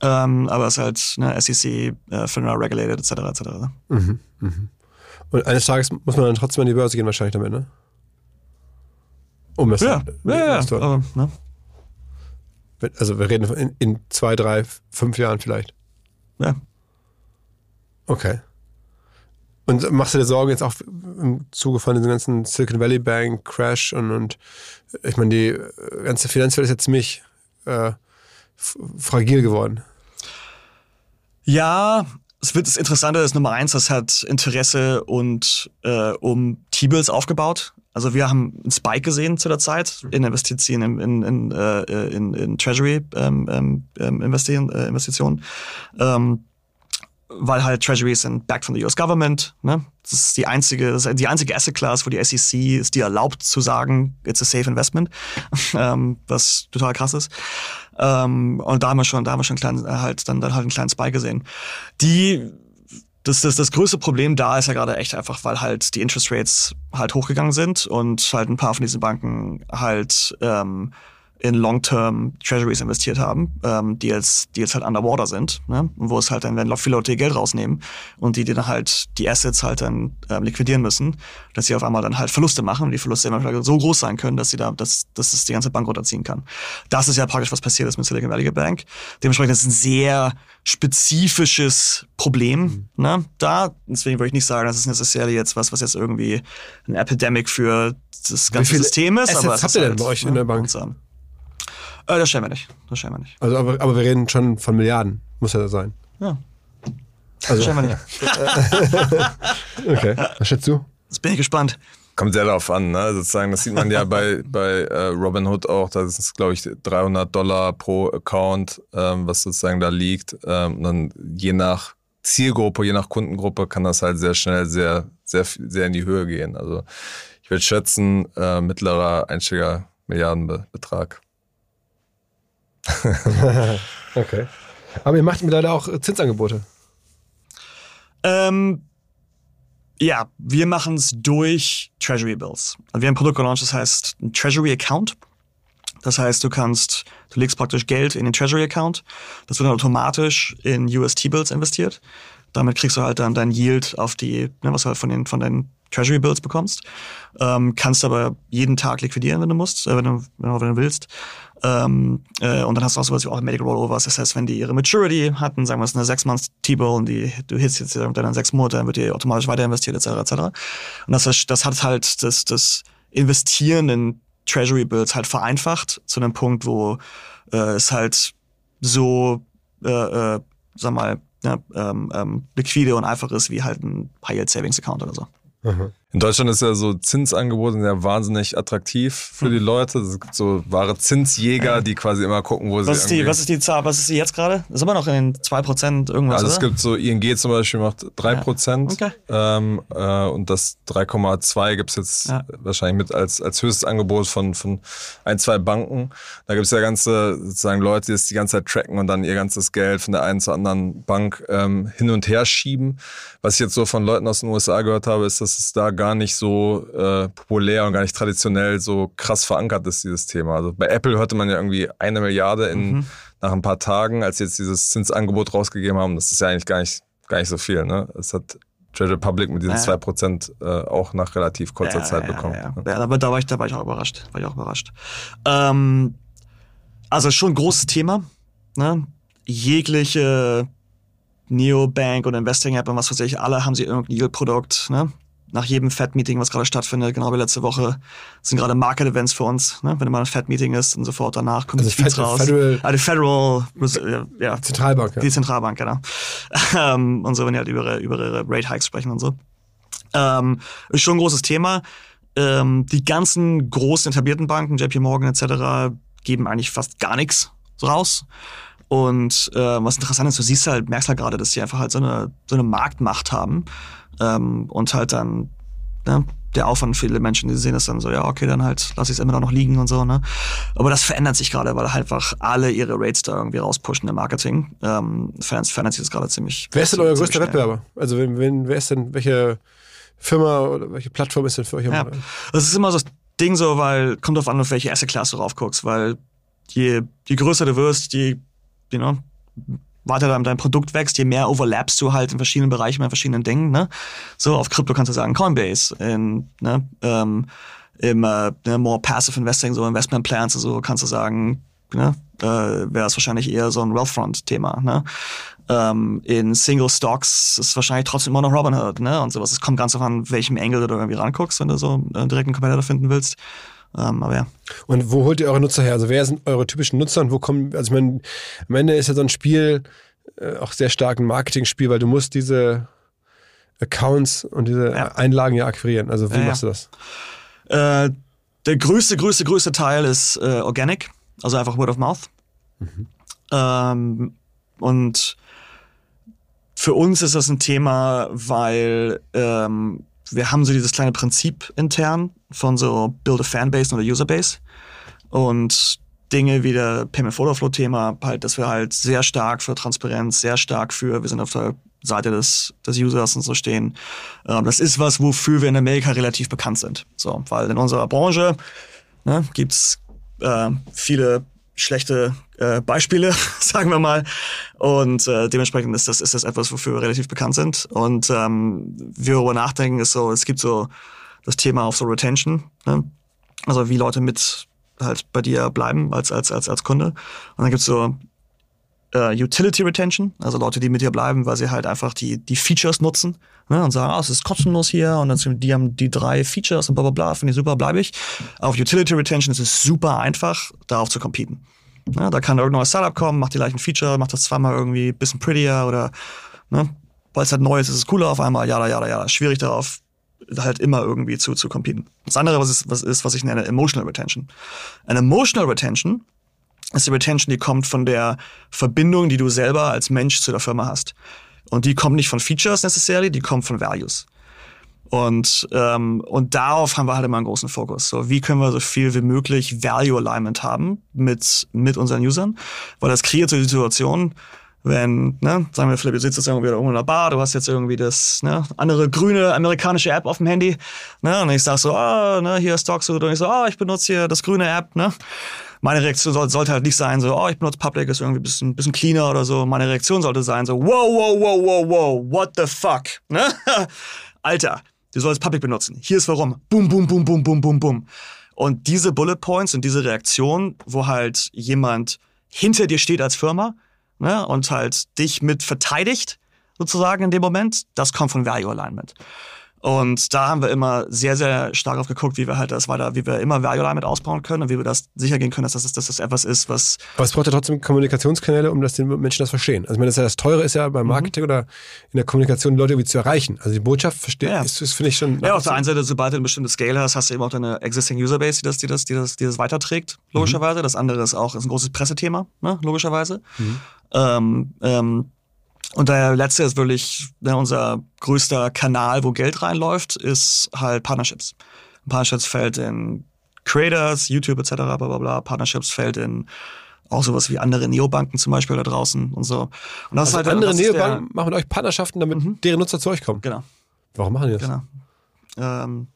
Ähm, aber es ist halt eine SEC, äh, FINRA regulated, etc. etc. Ne? Mhm, mhm. Und eines Tages muss man dann trotzdem an die Börse gehen, wahrscheinlich damit, ne? Um das Ja, ja, ja. dort- Aber, ne? Also wir reden in, in zwei, drei, fünf Jahren vielleicht. ja. Okay. Und machst du dir Sorgen jetzt auch im Zuge von diesem ganzen Silicon Valley Bank Crash und, und ich meine, die äh, ganze Finanzwelt ist ja ziemlich äh, fragil geworden. Ja, es wird das Interessante ist Nummer eins, das hat Interesse und äh, um T-Bills aufgebaut. Also wir haben einen Spike gesehen zu der Zeit in Investitionen, in, in, in, äh, in, in Treasury ähm, ähm, ähm, investieren, äh, Investitionen. Ähm, weil halt Treasuries sind backed from the US Government. Ne? Das ist die einzige, ist die einzige Asset Class, wo die SEC es dir erlaubt zu sagen, it's a safe investment, ähm, was total krass ist. Ähm, und da haben wir schon, da haben wir schon einen kleinen, halt dann, dann halt einen kleinen Spike gesehen. Die das, das, das größte Problem da ist ja gerade echt einfach, weil halt die Interest Rates halt hochgegangen sind und halt ein paar von diesen Banken halt ähm, in Long-Term Treasuries investiert haben, ähm, die jetzt, die jetzt halt underwater sind, ne? Und wo es halt dann, wenn viele Leute ihr Geld rausnehmen und die, die dann halt die Assets halt dann ähm, liquidieren müssen, dass sie auf einmal dann halt Verluste machen und die Verluste immer so groß sein können, dass sie da, dass, dass es die ganze Bank runterziehen kann. Das ist ja praktisch, was passiert ist mit Silicon Valley Bank. Dementsprechend ist es ein sehr spezifisches Problem, ne? Da. Deswegen würde ich nicht sagen, das ist necessarily jetzt was, was jetzt irgendwie ein Epidemic für das ganze System ist. Assets aber es habt ist ihr denn halt, bei euch in ne, der Bank? langsam. Äh, das stellen wir nicht. Das stellen wir nicht. Also, aber, aber wir reden schon von Milliarden, muss ja sein. Ja. Also, Das stellen wir nicht. okay. Was schätzt du? Jetzt bin ich gespannt. Kommt sehr darauf an, ne? Sozusagen, das sieht man ja bei, bei äh, Robinhood auch, da ist es, glaube ich, 300 Dollar pro Account, ähm, was sozusagen da liegt. Ähm, und dann je nach Zielgruppe, je nach Kundengruppe kann das halt sehr schnell sehr, sehr, sehr in die Höhe gehen. Also ich würde schätzen, äh, mittlerer Einsteiger Milliardenbetrag. Okay. Aber ihr macht mittlerweile auch Zinsangebote. Ähm, ja, wir machen es durch Treasury Bills. Also wir haben ein Produkt gelauncht, das heißt ein Treasury Account. Das heißt, du kannst, du legst praktisch Geld in den Treasury Account. Das wird dann automatisch in US T-Bills investiert. Damit kriegst du halt dann dein Yield auf die, ne, was du halt von den, von deinen Treasury Bills bekommst. Ähm, kannst aber jeden Tag liquidieren, wenn du musst, äh, wenn, du, wenn du willst. Ähm, äh, und dann hast du auch sowas wie Automatic Rollovers. Das heißt, wenn die ihre Maturity hatten, sagen wir es eine sechs months T-Bill und die, du hitst jetzt dann sechs Monate, dann wird die automatisch weiter investiert, etc. etc. Und das, das hat halt das, das Investieren in Treasury Bills halt vereinfacht zu einem Punkt, wo äh, es halt so, äh, äh, sag mal, ja, ähm, ähm, liquide und einfach ist wie halt ein High Yield Savings Account oder so. In Deutschland ist ja so Zinsangebote ja wahnsinnig attraktiv für Hm. die Leute. Es gibt so wahre Zinsjäger, die quasi immer gucken, wo sie Was ist die, was ist die Zahl, was ist die jetzt gerade? Ist immer noch in den 2% irgendwas, Also es oder? gibt so, ING zum Beispiel macht 3%. Ja, okay. ähm, äh, und das 3,2 gibt's jetzt Ja. wahrscheinlich mit als, als höchstes Angebot von, von ein, zwei Banken. Da gibt's ja ganze sozusagen Leute, die das die ganze Zeit tracken und dann ihr ganzes Geld von der einen zur anderen Bank ähm, hin und her schieben. Was ich jetzt so von Leuten aus den USA gehört habe, ist, dass es da gar nicht so äh, populär und gar nicht traditionell so krass verankert ist, dieses Thema. Also bei Apple hörte man ja irgendwie eine Milliarde in, Mhm. nach ein paar Tagen, als sie jetzt dieses Zinsangebot rausgegeben haben. Das ist ja eigentlich gar nicht, gar nicht so viel. Ne? Das hat Trade Republic mit diesen Ja. 2% äh, auch nach relativ kurzer Zeit bekommen. Ja, ne? ja. ja aber da war ich, da war ich auch überrascht. War ich auch überrascht. Ähm, also schon ein großes Thema. Ne? Jegliche Neobank und Investing App und was weiß ich, alle haben sie irgendein Yield-Produkt. Ne? Nach jedem Fed-Meeting, was gerade stattfindet, genau wie letzte Woche, sind gerade Market-Events für uns. Ne? Wenn immer ein Fed-Meeting ist und sofort danach kommen Also die Fed- raus. Federal- die Federal, Res- ja, Zentralbank, ja. die Zentralbank, genau. ähm, und so, wenn die halt über ihre, über ihre Rate Hikes sprechen und so. Ähm, ist schon ein großes Thema. Ähm, die ganzen großen etablierten Banken, JP Morgan etc., geben eigentlich fast gar nichts raus. Und äh, was interessant ist, du siehst halt, merkst halt gerade, dass die einfach halt so eine, so eine Marktmacht haben. Ähm, und halt dann, ne, der Aufwand für viele Menschen, die sehen das dann so, ja, okay, dann halt lass ich es immer noch liegen und so, ne? Aber das verändert sich gerade, weil halt einfach alle ihre Rates da irgendwie rauspushen im Marketing. Ähm, verändert, verändert sich das gerade ziemlich. Wer ist denn euer größter. Wettbewerber? Also wen, wen, wer ist denn, welche Firma oder welche Plattform ist denn für euch Ja. Das ist immer so das Ding so, weil kommt drauf an, auf welche Asset Class du rauf guckst, weil je, je größer du wirst, je, you know, weiter dein, dein Produkt wächst, je mehr overlappst du halt in verschiedenen Bereichen, bei verschiedenen Dingen, ne? So, auf Krypto kannst du sagen Coinbase, in, ne, ähm, im äh, ne, more passive investing, so Investment Plans, so kannst du sagen, ne, äh, wäre es wahrscheinlich eher so ein Wealthfront-Thema, ne? Ähm, in Single Stocks ist wahrscheinlich trotzdem immer noch Robinhood, ne? Und sowas. Es kommt ganz darauf an, welchem Angle du da irgendwie ranguckst, wenn du so äh, einen Competitor finden willst. Ähm, aber ja. Und wo holt ihr eure Nutzer her? Also wer sind eure typischen Nutzer und wo kommen, also ich meine, am Ende ist ja so ein Spiel äh, auch sehr stark ein Marketing-Spiel, weil du musst diese Accounts und diese Ja. Einlagen ja akquirieren. Also wie Ja, machst du das? Äh, der größte, größte, größte Teil ist äh, Organic, also einfach Word of Mouth. Ähm, und für uns ist das ein Thema, weil ähm, wir haben so dieses kleine Prinzip intern von so Build a Fanbase oder Userbase. Und Dinge wie der Payment Photo Flow Thema, halt, dass wir halt sehr stark für Transparenz, sehr stark für, wir sind auf der Seite des, des Users und so stehen. Ähm, das ist was, wofür wir in Amerika relativ bekannt sind. So, weil in unserer Branche ne, gibt's äh, viele schlechte äh, Beispiele, sagen wir mal. Und äh, dementsprechend ist das, ist das etwas, wofür wir relativ bekannt sind. Und ähm, wir darüber nachdenken, ist so, es gibt so das Thema auf so Retention, ne? also wie Leute mit halt bei dir bleiben als, als, als, als Kunde. Und dann gibt's so äh, Utility Retention, also Leute, die mit dir bleiben, weil sie halt einfach die, die Features nutzen ne, und sagen, ah, es ist kostenlos hier und dann die haben die drei Features und bla bla bla, finde ich super, bleibe ich. Auf Utility Retention ist es super einfach, darauf zu competen. Ne, da kann irgendein neues Startup kommen, macht die gleichen Feature, macht das zweimal irgendwie ein bisschen prettier oder ne, weil es halt neu ist, ist es cooler auf einmal, ja, ja, ja, schwierig darauf halt immer irgendwie zu, zu competen. Das andere, was ist, was ist, was ich nenne, Emotional Retention. Eine Emotional Retention ist die Retention, die kommt von der Verbindung, die du selber als Mensch zu der Firma hast. Und die kommt nicht von Features necessarily, die kommt von Values. Und, ähm, und darauf haben wir halt immer einen großen Fokus. So, wie können wir so viel wie möglich Value Alignment haben mit, mit unseren Usern? Weil das kreiert so die Situation, wenn, ne, sagen wir, Philipp, du sitzt jetzt irgendwie da irgendwo in der Bar, du hast jetzt irgendwie das, ne, andere grüne amerikanische App auf dem Handy, ne, und ich sag so, ah, ne, hier ist Stocksuit, und ich so, ah, ich benutze hier das grüne App, ne. Meine Reaktion soll, sollte halt nicht sein, so, oh, ich benutze Public, ist irgendwie ein bisschen, bisschen cleaner oder so. Meine Reaktion sollte sein, so, wow, wow, wow, wow, wow, what the fuck, ne? Alter, du sollst Public benutzen. Hier ist warum. Boom, boom, boom, boom, boom, boom, boom. Und diese Bullet Points und diese Reaktion, wo halt jemand hinter dir steht als Firma ne, und halt dich mit verteidigt, sozusagen in dem Moment, das kommt von Value Alignment. Und da haben wir immer sehr, sehr stark drauf geguckt, wie wir halt das weiter, wie wir immer Value Alignment ausbauen können und wie wir das sicher gehen können, dass das, dass das etwas ist, was Aber es braucht ja trotzdem Kommunikationskanäle, um dass die Menschen das verstehen. Also ich meine, das, ist ja das Teure ist ja beim Marketing oder in der Kommunikation, die Leute irgendwie zu erreichen. Also die Botschaft verstehen, Ja. ist, ist finde ich schon. Ja, auf der einen Seite, sobald du eine bestimmte Scale hast, hast du eben auch deine existing Userbase, die das, die das, die das, die das weiterträgt, logischerweise. Das andere ist auch ist ein großes Pressethema, ne, logischerweise. Ähm, ähm, und der letzte ist wirklich ne, unser größter Kanal, wo Geld reinläuft, ist halt Partnerships. Partnerships fällt in Creators, YouTube etc. Bla bla bla. Partnerships fällt in auch sowas wie andere Neobanken zum Beispiel da draußen und so. Und das Also ist halt andere Neobanken machen mit euch Partnerschaften, damit deren Nutzer zu euch kommen. Genau. Warum machen die das? Genau. Ähm,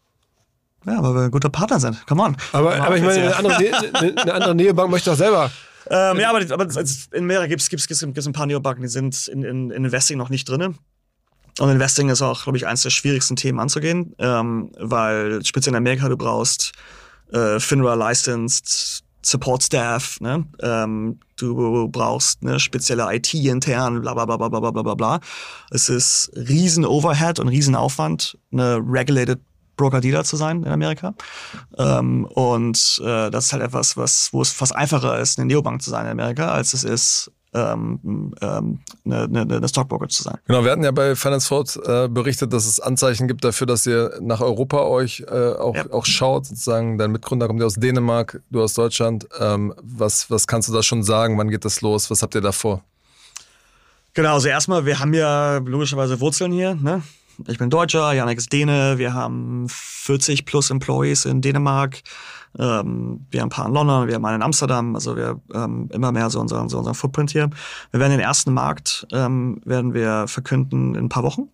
ja, weil wir ein guter Partner sind. Come on. Aber, Come on, aber ich meine, eine andere, Ne- eine andere Neobank möchte doch selber. Ähm, ja, aber, aber in Mera gibt es ein paar Neobanken, die sind in, in, in Investing noch nicht drin. Und Investing ist auch, glaube ich, eines der schwierigsten Themen anzugehen, ähm, weil speziell in Amerika du brauchst äh, FINRA licensed Support Staff, ne? ähm, du brauchst eine spezielle IT intern, bla bla bla bla bla bla bla bla. Es ist riesen Overhead und riesen Aufwand, eine regulated Broker-Dealer zu sein in Amerika. Ähm, und äh, das ist halt etwas, was, wo es fast einfacher ist, eine Neobank zu sein in Amerika, als es ist, ähm, ähm, eine, eine, eine Stockbroker zu sein. Genau, wir hatten ja bei Finance Forward äh, berichtet, dass es Anzeichen gibt dafür, dass ihr nach Europa euch äh, auch, Ja. auch schaut. Sozusagen, dein Mitgründer kommt ja aus Dänemark, du aus Deutschland. Ähm, was, was kannst du da schon sagen? Wann geht das los? Was habt ihr da vor? Genau, also erstmal, wir haben ja logischerweise Wurzeln hier. Ne? Ich bin Deutscher, Janik ist Däne, wir haben 40 plus Employees in Dänemark, ähm, wir haben ein paar in London, wir haben einen in Amsterdam, also wir ähm, immer mehr so unseren, so unseren Footprint hier. Wir werden den ersten Markt, ähm, werden wir verkünden in ein paar Wochen.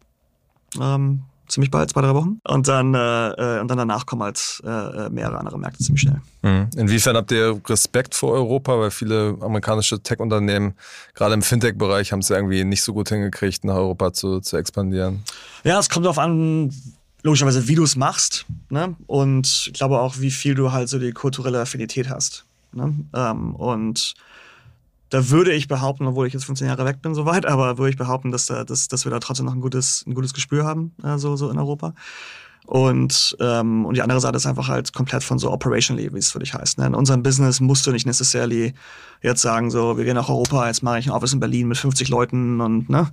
Ähm, ziemlich bald, zwei, drei Wochen. Und dann, äh, äh, und dann danach kommen halt äh, äh, mehrere andere Märkte ziemlich schnell. Mhm. Inwiefern habt ihr Respekt vor Europa? Weil viele amerikanische Tech-Unternehmen, gerade im Fintech-Bereich, haben es ja irgendwie nicht so gut hingekriegt, nach Europa zu, zu expandieren. Ja, es kommt darauf an, logischerweise, wie du es machst. Ne? Und ich glaube auch, wie viel du halt so die kulturelle Affinität hast. Ne? Ähm, und da würde ich behaupten, obwohl ich jetzt 15 Jahre weg bin, soweit, aber würde ich behaupten, dass, da, dass, dass wir da trotzdem noch ein gutes, ein gutes Gespür haben, äh, so, so in Europa. Und, ähm, und die andere Seite ist einfach halt komplett von so operationally, wie es für dich heißt. Ne? In unserem Business musst du nicht necessarily jetzt sagen, so, wir gehen nach Europa, jetzt mache ich ein Office in Berlin mit 50 Leuten und ne,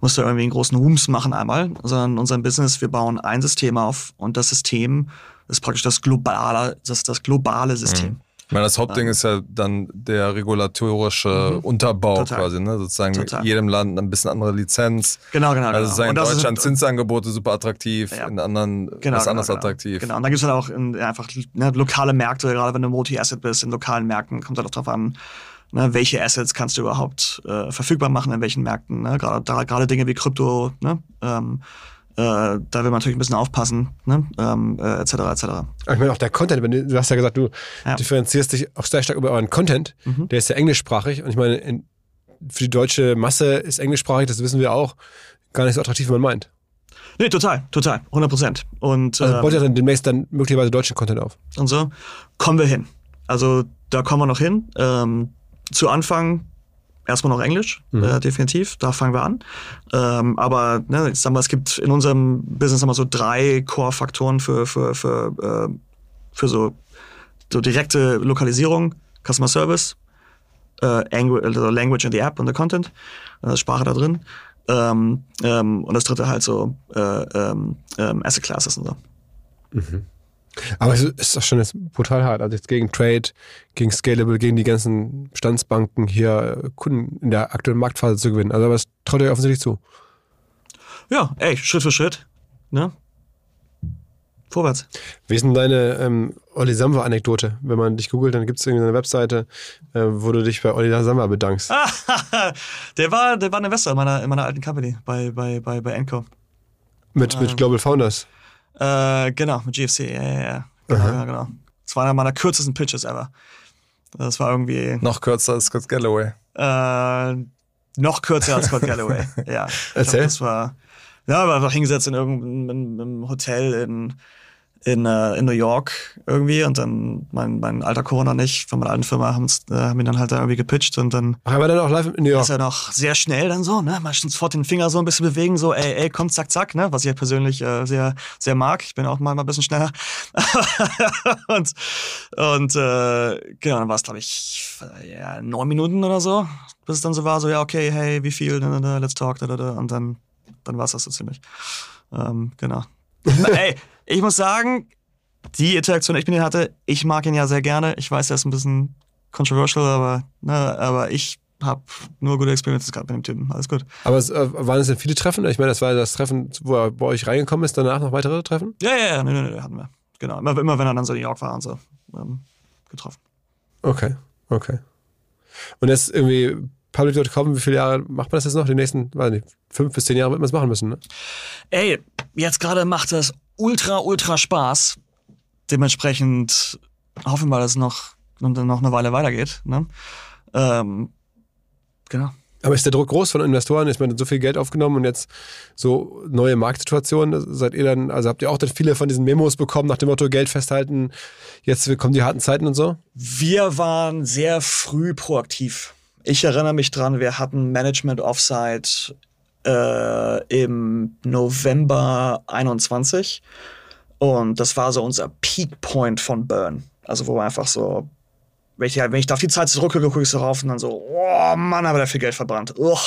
musst du irgendwie einen großen Rooms machen einmal, sondern in unserem Business, wir bauen ein System auf und das System ist praktisch das globale, das, das globale System. Ich meine, das Hauptding ist ja dann der regulatorische Unterbau Mhm. Total. quasi, ne? Sozusagen Total. jedem Land ein bisschen andere Lizenz. Genau, genau, Also genau. in ist- Deutschland Zinsangebote super attraktiv, Ja. in anderen Genau, was genau, anderes genau. attraktiv. Genau, und dann gibt es halt auch in, einfach ne, lokale Märkte, gerade wenn du Multi-Asset bist, in lokalen Märkten kommt halt auch drauf an, ne, welche Assets kannst du überhaupt äh, verfügbar machen, in welchen Märkten. Ne? Gerade, da- gerade Dinge wie Krypto, ne? ähm, äh, da will man natürlich ein bisschen aufpassen, ne? ähm, äh, etc. etc. Aber Ich meine auch der Content, wenn du, du hast ja gesagt, du Ja. Mhm. differenzierst dich auch sehr stark über euren Content. Der ist ja englischsprachig und ich meine, in, für die deutsche Masse ist englischsprachig, das wissen wir auch, gar nicht so attraktiv, wie man meint. Nee, total, total, 100 Prozent. Und, Also ähm, baut ihr dann demnächst dann möglicherweise deutschen Content auf. und so, kommen wir hin. Also da kommen wir noch hin. Ähm, zu Anfang erstmal noch Englisch, äh, definitiv. Da fangen wir an. Ähm, aber ne, ich sag mal, es gibt in unserem Business wir so drei Core-Faktoren für, für, für, äh, für so, so direkte Lokalisierung, Customer Service, äh, also Language in the App und the Content, äh, Sprache da drin. Ähm, ähm, und das dritte halt so äh, ähm, ähm, Asset Classes und so. Aber es ist doch schon jetzt brutal hart. Also jetzt gegen Trade, gegen Scalable, gegen die ganzen Bestandsbanken hier Kunden in der aktuellen Marktphase zu gewinnen. Also aber es traut euch offensichtlich zu. Ja, ey, Schritt für Schritt. Ne? Vorwärts. Wie ist denn deine ähm, Olli Samba-Anekdote? Wenn man dich googelt, dann gibt es irgendwie eine Webseite, äh, wo du dich bei Olli Samba bedankst. der war, der war ein Investor in meiner, in meiner alten Company bei, bei, bei, bei Enco. Mit, mit Global Founders. Äh, genau, mit GFC, ja, ja, ja. Genau, genau, genau. Das war einer meiner kürzesten Pitches ever. Das war irgendwie Noch kürzer als Scott Galloway. äh, noch kürzer als Scott Galloway. ja. Ich glaub, Erzähl. Das war, ja, war einfach hingesetzt in irgendeinem Hotel in, in, äh, in New York irgendwie und dann mein, mein alter Corona nicht von meiner alten Firma haben's, äh, haben ihn dann halt da irgendwie gepitcht und dann er war dann auch live in New York. ist er noch sehr schnell dann so, ne? Mal schon sofort den Finger so ein bisschen bewegen, so, ey, ey, komm, zack, zack, ne? Was ich ja persönlich äh, sehr, sehr mag. Ich bin auch mal, mal ein bisschen schneller. und und äh, genau, dann war es, glaube ich, ja, neun Minuten oder so, bis es dann so war, so, ja, okay, hey, wie viel, da, da, da, let's talk, da, da, da. Und dann, dann war es das so ziemlich. Ähm, genau. ey, ich muss sagen, die Interaktion, die ich mit ihm hatte, ich mag ihn ja sehr gerne. Ich weiß, er ist ein bisschen controversial, aber, ne, aber ich habe nur gute Experiences gehabt mit dem Typen. Alles gut. Aber es, äh, waren es denn viele Treffen? Ich meine, das war das Treffen, wo er bei euch reingekommen ist, danach noch weitere Treffen? Ja, ja, ja, nee, nee, nee, hatten wir. Genau. Immer, immer wenn er dann so in New York war und so ähm, getroffen. Okay, okay. Und jetzt irgendwie public.com, wie viele Jahre macht man das jetzt noch? Die nächsten, weiß nicht, fünf bis zehn Jahre wird man es machen müssen, ne? Ey, jetzt gerade macht das ultra, ultra Spaß. Dementsprechend hoffen wir dass es noch, noch eine Weile weitergeht. Ne? Ähm, genau. Aber ist der Druck groß von Investoren? Ist man so viel Geld aufgenommen und jetzt so neue Marktsituationen? Seid ihr dann, also habt ihr auch dann viele von diesen Memos bekommen nach dem Motto Geld festhalten, jetzt kommen die harten Zeiten und so? Wir waren sehr früh proaktiv. Ich erinnere mich dran, wir hatten Management Offsite äh, im November 21 und das war so unser Peak Point von Burn. Also wo wir einfach so wenn ich, wenn ich da die Zeit zurückgucke, gucke ich so rauf und dann so, oh Mann, aber da viel Geld verbrannt. Ugh.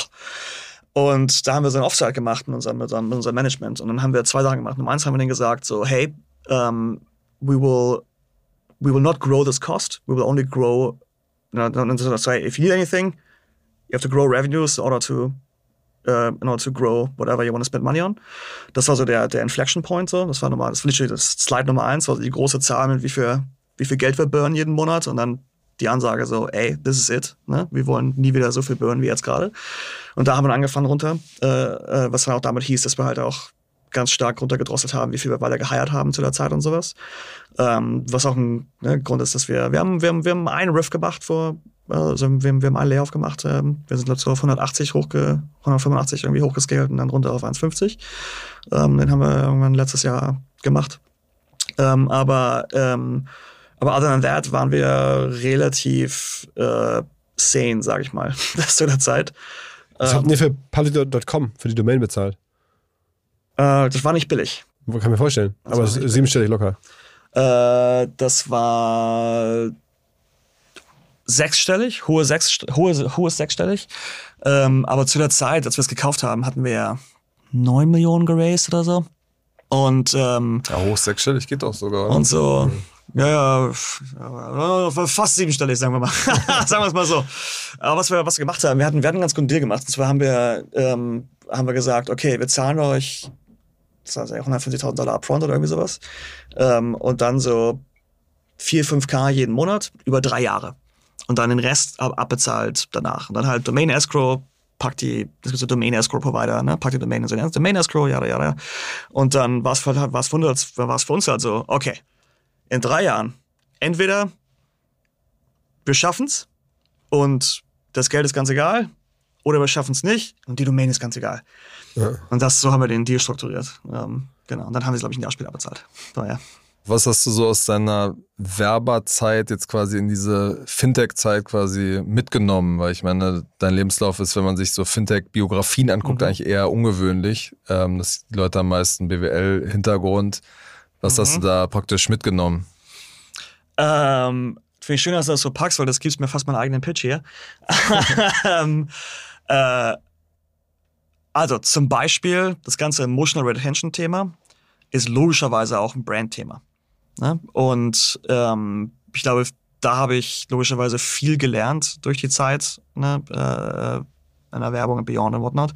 Und da haben wir so ein Offside gemacht mit unserem, mit, unserem, Management. Und dann haben wir zwei Sachen gemacht. Nummer eins haben wir denen gesagt, so, hey, um, we will we will not grow this cost. We will only grow. No, no, no, sorry, if you need anything, you have to grow revenues in order to uh, in order to grow whatever you want to spend money on. Das war so der, der Inflection Point. So. Das war nochmal, das das Slide Nummer eins, also die große Zahl mit wie viel, wie viel Geld wir burnen jeden Monat und dann die Ansage so, ey, this is it. Ne? Wir wollen nie wieder so viel burnen wie jetzt gerade. Und da haben wir angefangen runter, äh, äh, was dann auch damit hieß, dass wir halt auch ganz stark runtergedrosselt haben, wie viel wir weiter geheiert haben zu der Zeit und sowas. Ähm, was auch ein ne, Grund ist, dass wir, wir haben, wir haben, wir haben einen Riff gemacht vor, also wir, haben, wir haben einen Layoff gemacht. Ähm, wir sind glaube ich auf 180 hochge, 185 irgendwie hochgescaled und dann runter auf 1,50. Ähm, den haben wir irgendwann letztes Jahr gemacht. Ähm, aber, ähm, aber other than that waren wir relativ äh, sane, sag ich mal, zu der Zeit. Was habt ihr für Public.com für die Domain bezahlt? Äh, das war nicht billig. Kann ich mir vorstellen. Das Aber siebenstellig locker. Äh, das war sechsstellig, hohe sechs, hohe, hohes sechsstellig. Ähm, aber zu der Zeit, als wir es gekauft haben, hatten wir ja neun Millionen geraced oder so. Und ähm, ja, hoch sechsstellig geht doch sogar. Und so, ja, ja, fast siebenstellig, sagen wir mal. sagen wir es mal so. Aber was wir, was wir gemacht haben, wir hatten, wir hatten einen ganz guten Deal gemacht. Und zwar haben wir, ähm, haben wir gesagt, okay, wir zahlen euch 150.000 Dollar upfront oder irgendwie sowas. Ähm, und dann so 4, 5K jeden Monat über drei Jahre. Und dann den Rest ab, abbezahlt danach. Und dann halt Domain Escrow, packt die, das gibt so Domain Escrow Provider, ne, packt die Domain in so Domain Escrow, ja, ja, ja. Und dann war es für, für, uns, halt so, okay, in drei Jahren, entweder wir schaffen's und das Geld ist ganz egal, oder wir schaffen es nicht und die Domain ist ganz egal. Ja. Und das, so haben wir den Deal strukturiert. Ähm, genau. Und dann haben wir es, glaube ich, ein Jahr später bezahlt. So, ja. Was hast du so aus deiner Werberzeit jetzt quasi in diese Fintech-Zeit quasi mitgenommen? Weil ich meine, dein Lebenslauf ist, wenn man sich so Fintech-Biografien anguckt, mhm. eigentlich eher ungewöhnlich. Ähm, dass die Leute am meisten BWL-Hintergrund. Was mhm. hast du da praktisch mitgenommen? Ähm, Finde ich schön, dass du das so packst, weil das gibt mir fast meinen eigenen Pitch hier. ähm, äh, also zum Beispiel das ganze Emotional Retention Thema ist logischerweise auch ein Brand-Thema. Ne? Und ähm, ich glaube, da habe ich logischerweise viel gelernt durch die Zeit ne? äh, in der Werbung und Beyond und whatnot.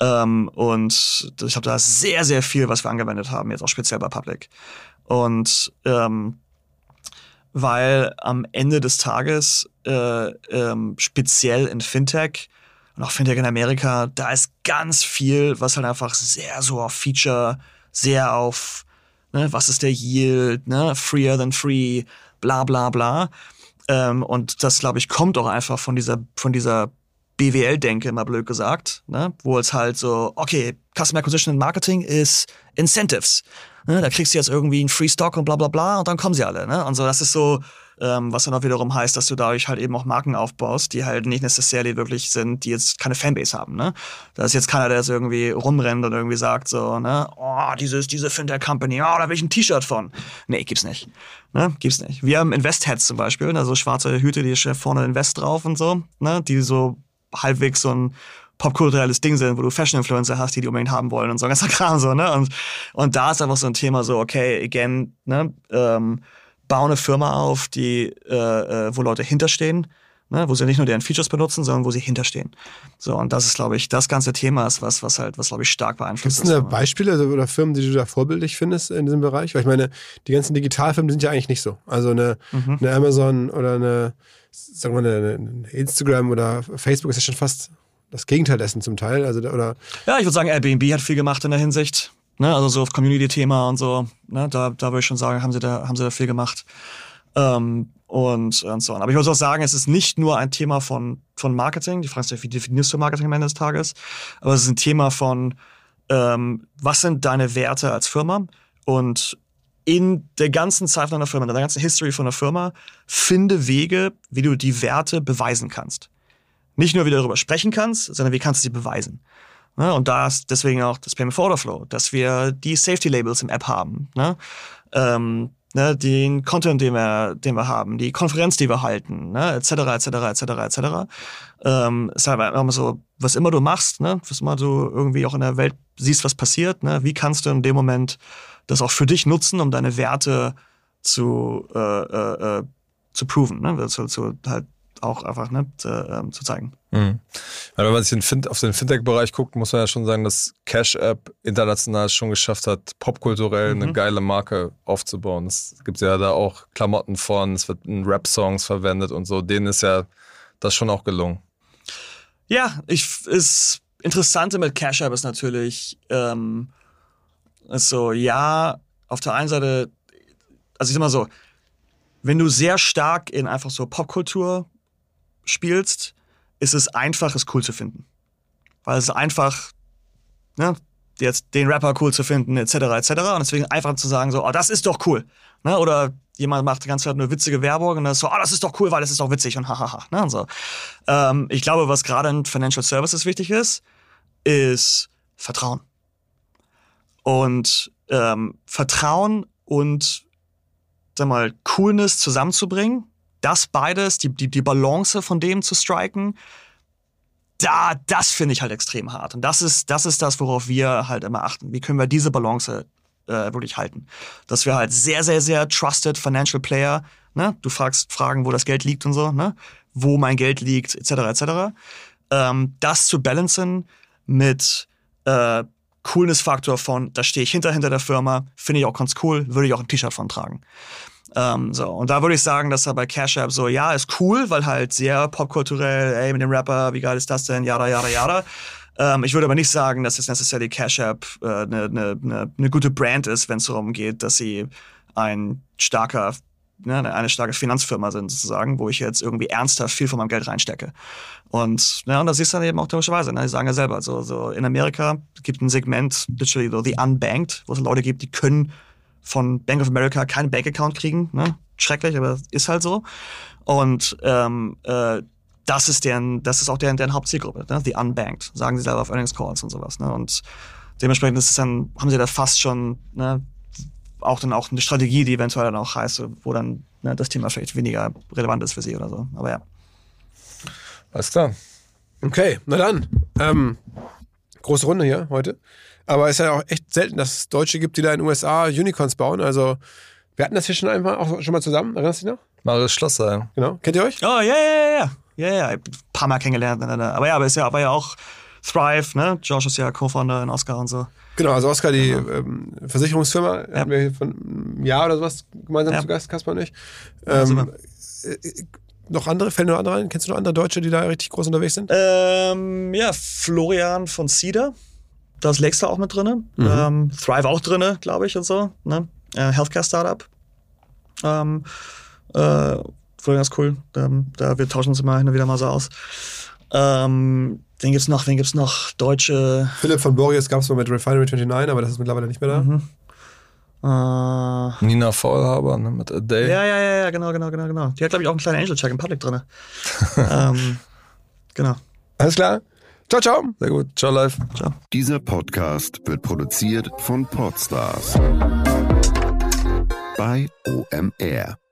Ähm, und ich habe da sehr, sehr viel, was wir angewendet haben, jetzt auch speziell bei Public. Und ähm, weil am Ende des Tages äh, ähm, speziell in Fintech und auch Fintech in Amerika, da ist ganz viel, was halt einfach sehr so auf Feature, sehr auf, ne, was ist der Yield, ne, freer than free, bla bla bla. Ähm, und das, glaube ich, kommt auch einfach von dieser, von dieser BWL-Denke, mal blöd gesagt, ne? wo es halt so, okay, Customer Acquisition and Marketing ist Incentives. Ne? Da kriegst du jetzt irgendwie einen Free Stock und bla bla bla und dann kommen sie alle. Ne? Und so, das ist so, ähm, was dann auch wiederum heißt, dass du dadurch halt eben auch Marken aufbaust, die halt nicht necessarily wirklich sind, die jetzt keine Fanbase haben. Ne? Da ist jetzt keiner, der jetzt irgendwie rumrennt und irgendwie sagt so, ne, oh, dieses, diese Fintech-Company, oh, da will ich ein T-Shirt von. Nee, gibt's nicht. Ne? Gibt's nicht. Wir haben Invest-Heads zum Beispiel, also schwarze Hüte, die steht vorne Invest drauf und so, ne? die so halbwegs so ein popkulturelles Ding sind, wo du Fashion-Influencer hast, die die unbedingt haben wollen und so ein ganzer Kram so, ne? Und, und da ist einfach so ein Thema so, okay, again, ne, ähm, bau eine Firma auf, die, äh, äh, wo Leute hinterstehen, ne, wo sie nicht nur deren Features benutzen, sondern wo sie hinterstehen. So, und das ist, glaube ich, das ganze Thema ist was, was halt, was, glaube ich, stark beeinflusst Gibt es da Beispiele oder Firmen, die du da vorbildlich findest in diesem Bereich? Weil ich meine, die ganzen Digitalfirmen sind ja eigentlich nicht so. Also eine, mhm. eine Amazon oder eine, sagen wir mal, eine Instagram oder Facebook ist ja schon fast das Gegenteil dessen zum Teil. Also, oder ja, ich würde sagen, Airbnb hat viel gemacht in der Hinsicht. Ne? Also so auf Community-Thema und so. Ne? Da, da würde ich schon sagen, haben sie da, haben sie da viel gemacht. Ähm, und, und so. Aber ich muss auch sagen, es ist nicht nur ein Thema von, von Marketing. Die Frage ist, wie definierst du Marketing am Ende des Tages? Aber es ist ein Thema von, ähm, was sind deine Werte als Firma? Und in der ganzen Zeit von einer Firma, in der ganzen History von einer Firma, finde Wege, wie du die Werte beweisen kannst nicht nur wieder darüber sprechen kannst, sondern wie kannst du sie beweisen. Ne? Und da ist deswegen auch das Payment for Order Flow, dass wir die Safety Labels im App haben. Ne? Ähm, ne, den Content, den wir, den wir haben, die Konferenz, die wir halten, etc., etc., etc., etc. Ähm, ist halt immer so, was immer du machst, ne, was immer du irgendwie auch in der Welt siehst, was passiert, ne, wie kannst du in dem Moment das auch für dich nutzen, um deine Werte zu, äh, äh, äh zu proven, ne, zu, zu halt auch einfach ne, zu, ähm, zu zeigen. Mhm. Wenn man sich fin auf den Fintech-Bereich guckt, muss man ja schon sagen, dass Cash App international schon geschafft hat, popkulturell mhm. eine geile Marke aufzubauen. Es gibt ja da auch Klamotten von, es wird in Rap-Songs verwendet und so. Denen ist ja das schon auch gelungen. Ja, ich das Interessante mit Cash App ist natürlich, ähm, ist so, ja, auf der einen Seite, also ich sag mal so, wenn du sehr stark in einfach so Popkultur spielst, ist es einfach, es cool zu finden. Weil es ist einfach, ne, jetzt den Rapper cool zu finden, etc., etc. Und deswegen einfach zu sagen, so, oh, das ist doch cool. Ne? Oder jemand macht die ganze Zeit eine witzige Werbung und dann ist so, oh, das ist doch cool, weil das ist doch witzig und hahaha. Ne? Und so. Ähm, ich glaube, was gerade in Financial Services wichtig ist, ist Vertrauen. Und ähm, Vertrauen und sag mal, Coolness zusammenzubringen das beides, die, die, die Balance von dem zu striken, da, das finde ich halt extrem hart. Und das ist, das ist das, worauf wir halt immer achten. Wie können wir diese Balance äh, wirklich halten? Dass wir halt sehr, sehr, sehr trusted Financial Player, ne? Du fragst Fragen, wo das Geld liegt und so, ne? Wo mein Geld liegt, etc., etc. Ähm, das zu balancen mit äh, Coolness-Faktor von, da stehe ich hinter, hinter der Firma, finde ich auch ganz cool, würde ich auch ein T-Shirt von tragen. Ähm, so, und da würde ich sagen, dass er bei Cash App so, ja, ist cool, weil halt sehr popkulturell, ey, mit dem Rapper, wie geil ist das denn, jada, jada, jada. Ähm, ich würde aber nicht sagen, dass es necessarily Cash App eine äh, ne, ne, ne, ne gute Brand ist, wenn es darum geht, dass sie ein starker ne, eine starke Finanzfirma sind sozusagen, wo ich jetzt irgendwie ernsthaft viel von meinem Geld reinstecke. Und, ne, und das du dann eben auch typischerweise. Ne? Die sagen ja selber, so, so in Amerika gibt ein Segment, literally so the unbanked, wo es Leute gibt, die können von Bank of America keinen Bankaccount kriegen. Ne? Schrecklich, aber ist halt so. Und ähm, äh, das ist deren, das ist auch deren, deren Hauptzielgruppe, ne? die unbanked, sagen sie selber auf Earnings Calls und sowas. Ne? Und dementsprechend ist es dann, haben sie da fast schon ne, auch dann auch eine Strategie, die eventuell dann auch heißt, wo dann ne, das Thema vielleicht weniger relevant ist für sie oder so. Aber ja. Alles klar. Okay, na dann. Ähm, große Runde hier heute. Aber es ist ja auch echt selten, dass es Deutsche gibt, die da in den USA Unicorns bauen. Also, wir hatten das hier schon einmal auch schon mal zusammen. Erinnerst du dich noch? Marius Schlosser. Genau. Kennt ihr euch? Oh, ja, ja, ja, ja. Ja, ja, ein paar Mal kennengelernt. Aber ja, aber ist ja, war ja auch Thrive, ne? Josh ist ja Co-Founder in Oscar und so. Genau, also Oscar, die genau. ähm, Versicherungsfirma, ja. hatten wir von einem Jahr oder sowas gemeinsam ja. zu Gast, Kaspar und ich. Ähm, äh, noch andere, fällen noch andere ein? Kennst du noch andere Deutsche, die da richtig groß unterwegs sind? Ähm, ja, Florian von Cedar da ist Lexter auch mit drin. Mhm. Ähm, Thrive auch drin, glaube ich, und so. Ne? Äh, Healthcare Startup. Ähm, äh, ganz cool. Da, da, wir tauschen uns immer hin und wieder mal so aus. Ähm, wen gibt's noch? Wen gibt's noch? Deutsche. Philipp von Borges gab es mal mit Refinery 29, aber das ist mittlerweile nicht mehr da. Mhm. Äh, Nina Faulhaber ne, mit A Day. Ja, ja, ja, ja, genau, genau, genau, genau. Die hat, glaube ich, auch einen kleinen Angel-Check im Public drin. ähm, genau. Alles klar. Ciao, ciao. Sehr gut. Ciao, live. Ciao. Dieser Podcast wird produziert von Podstars bei OMR.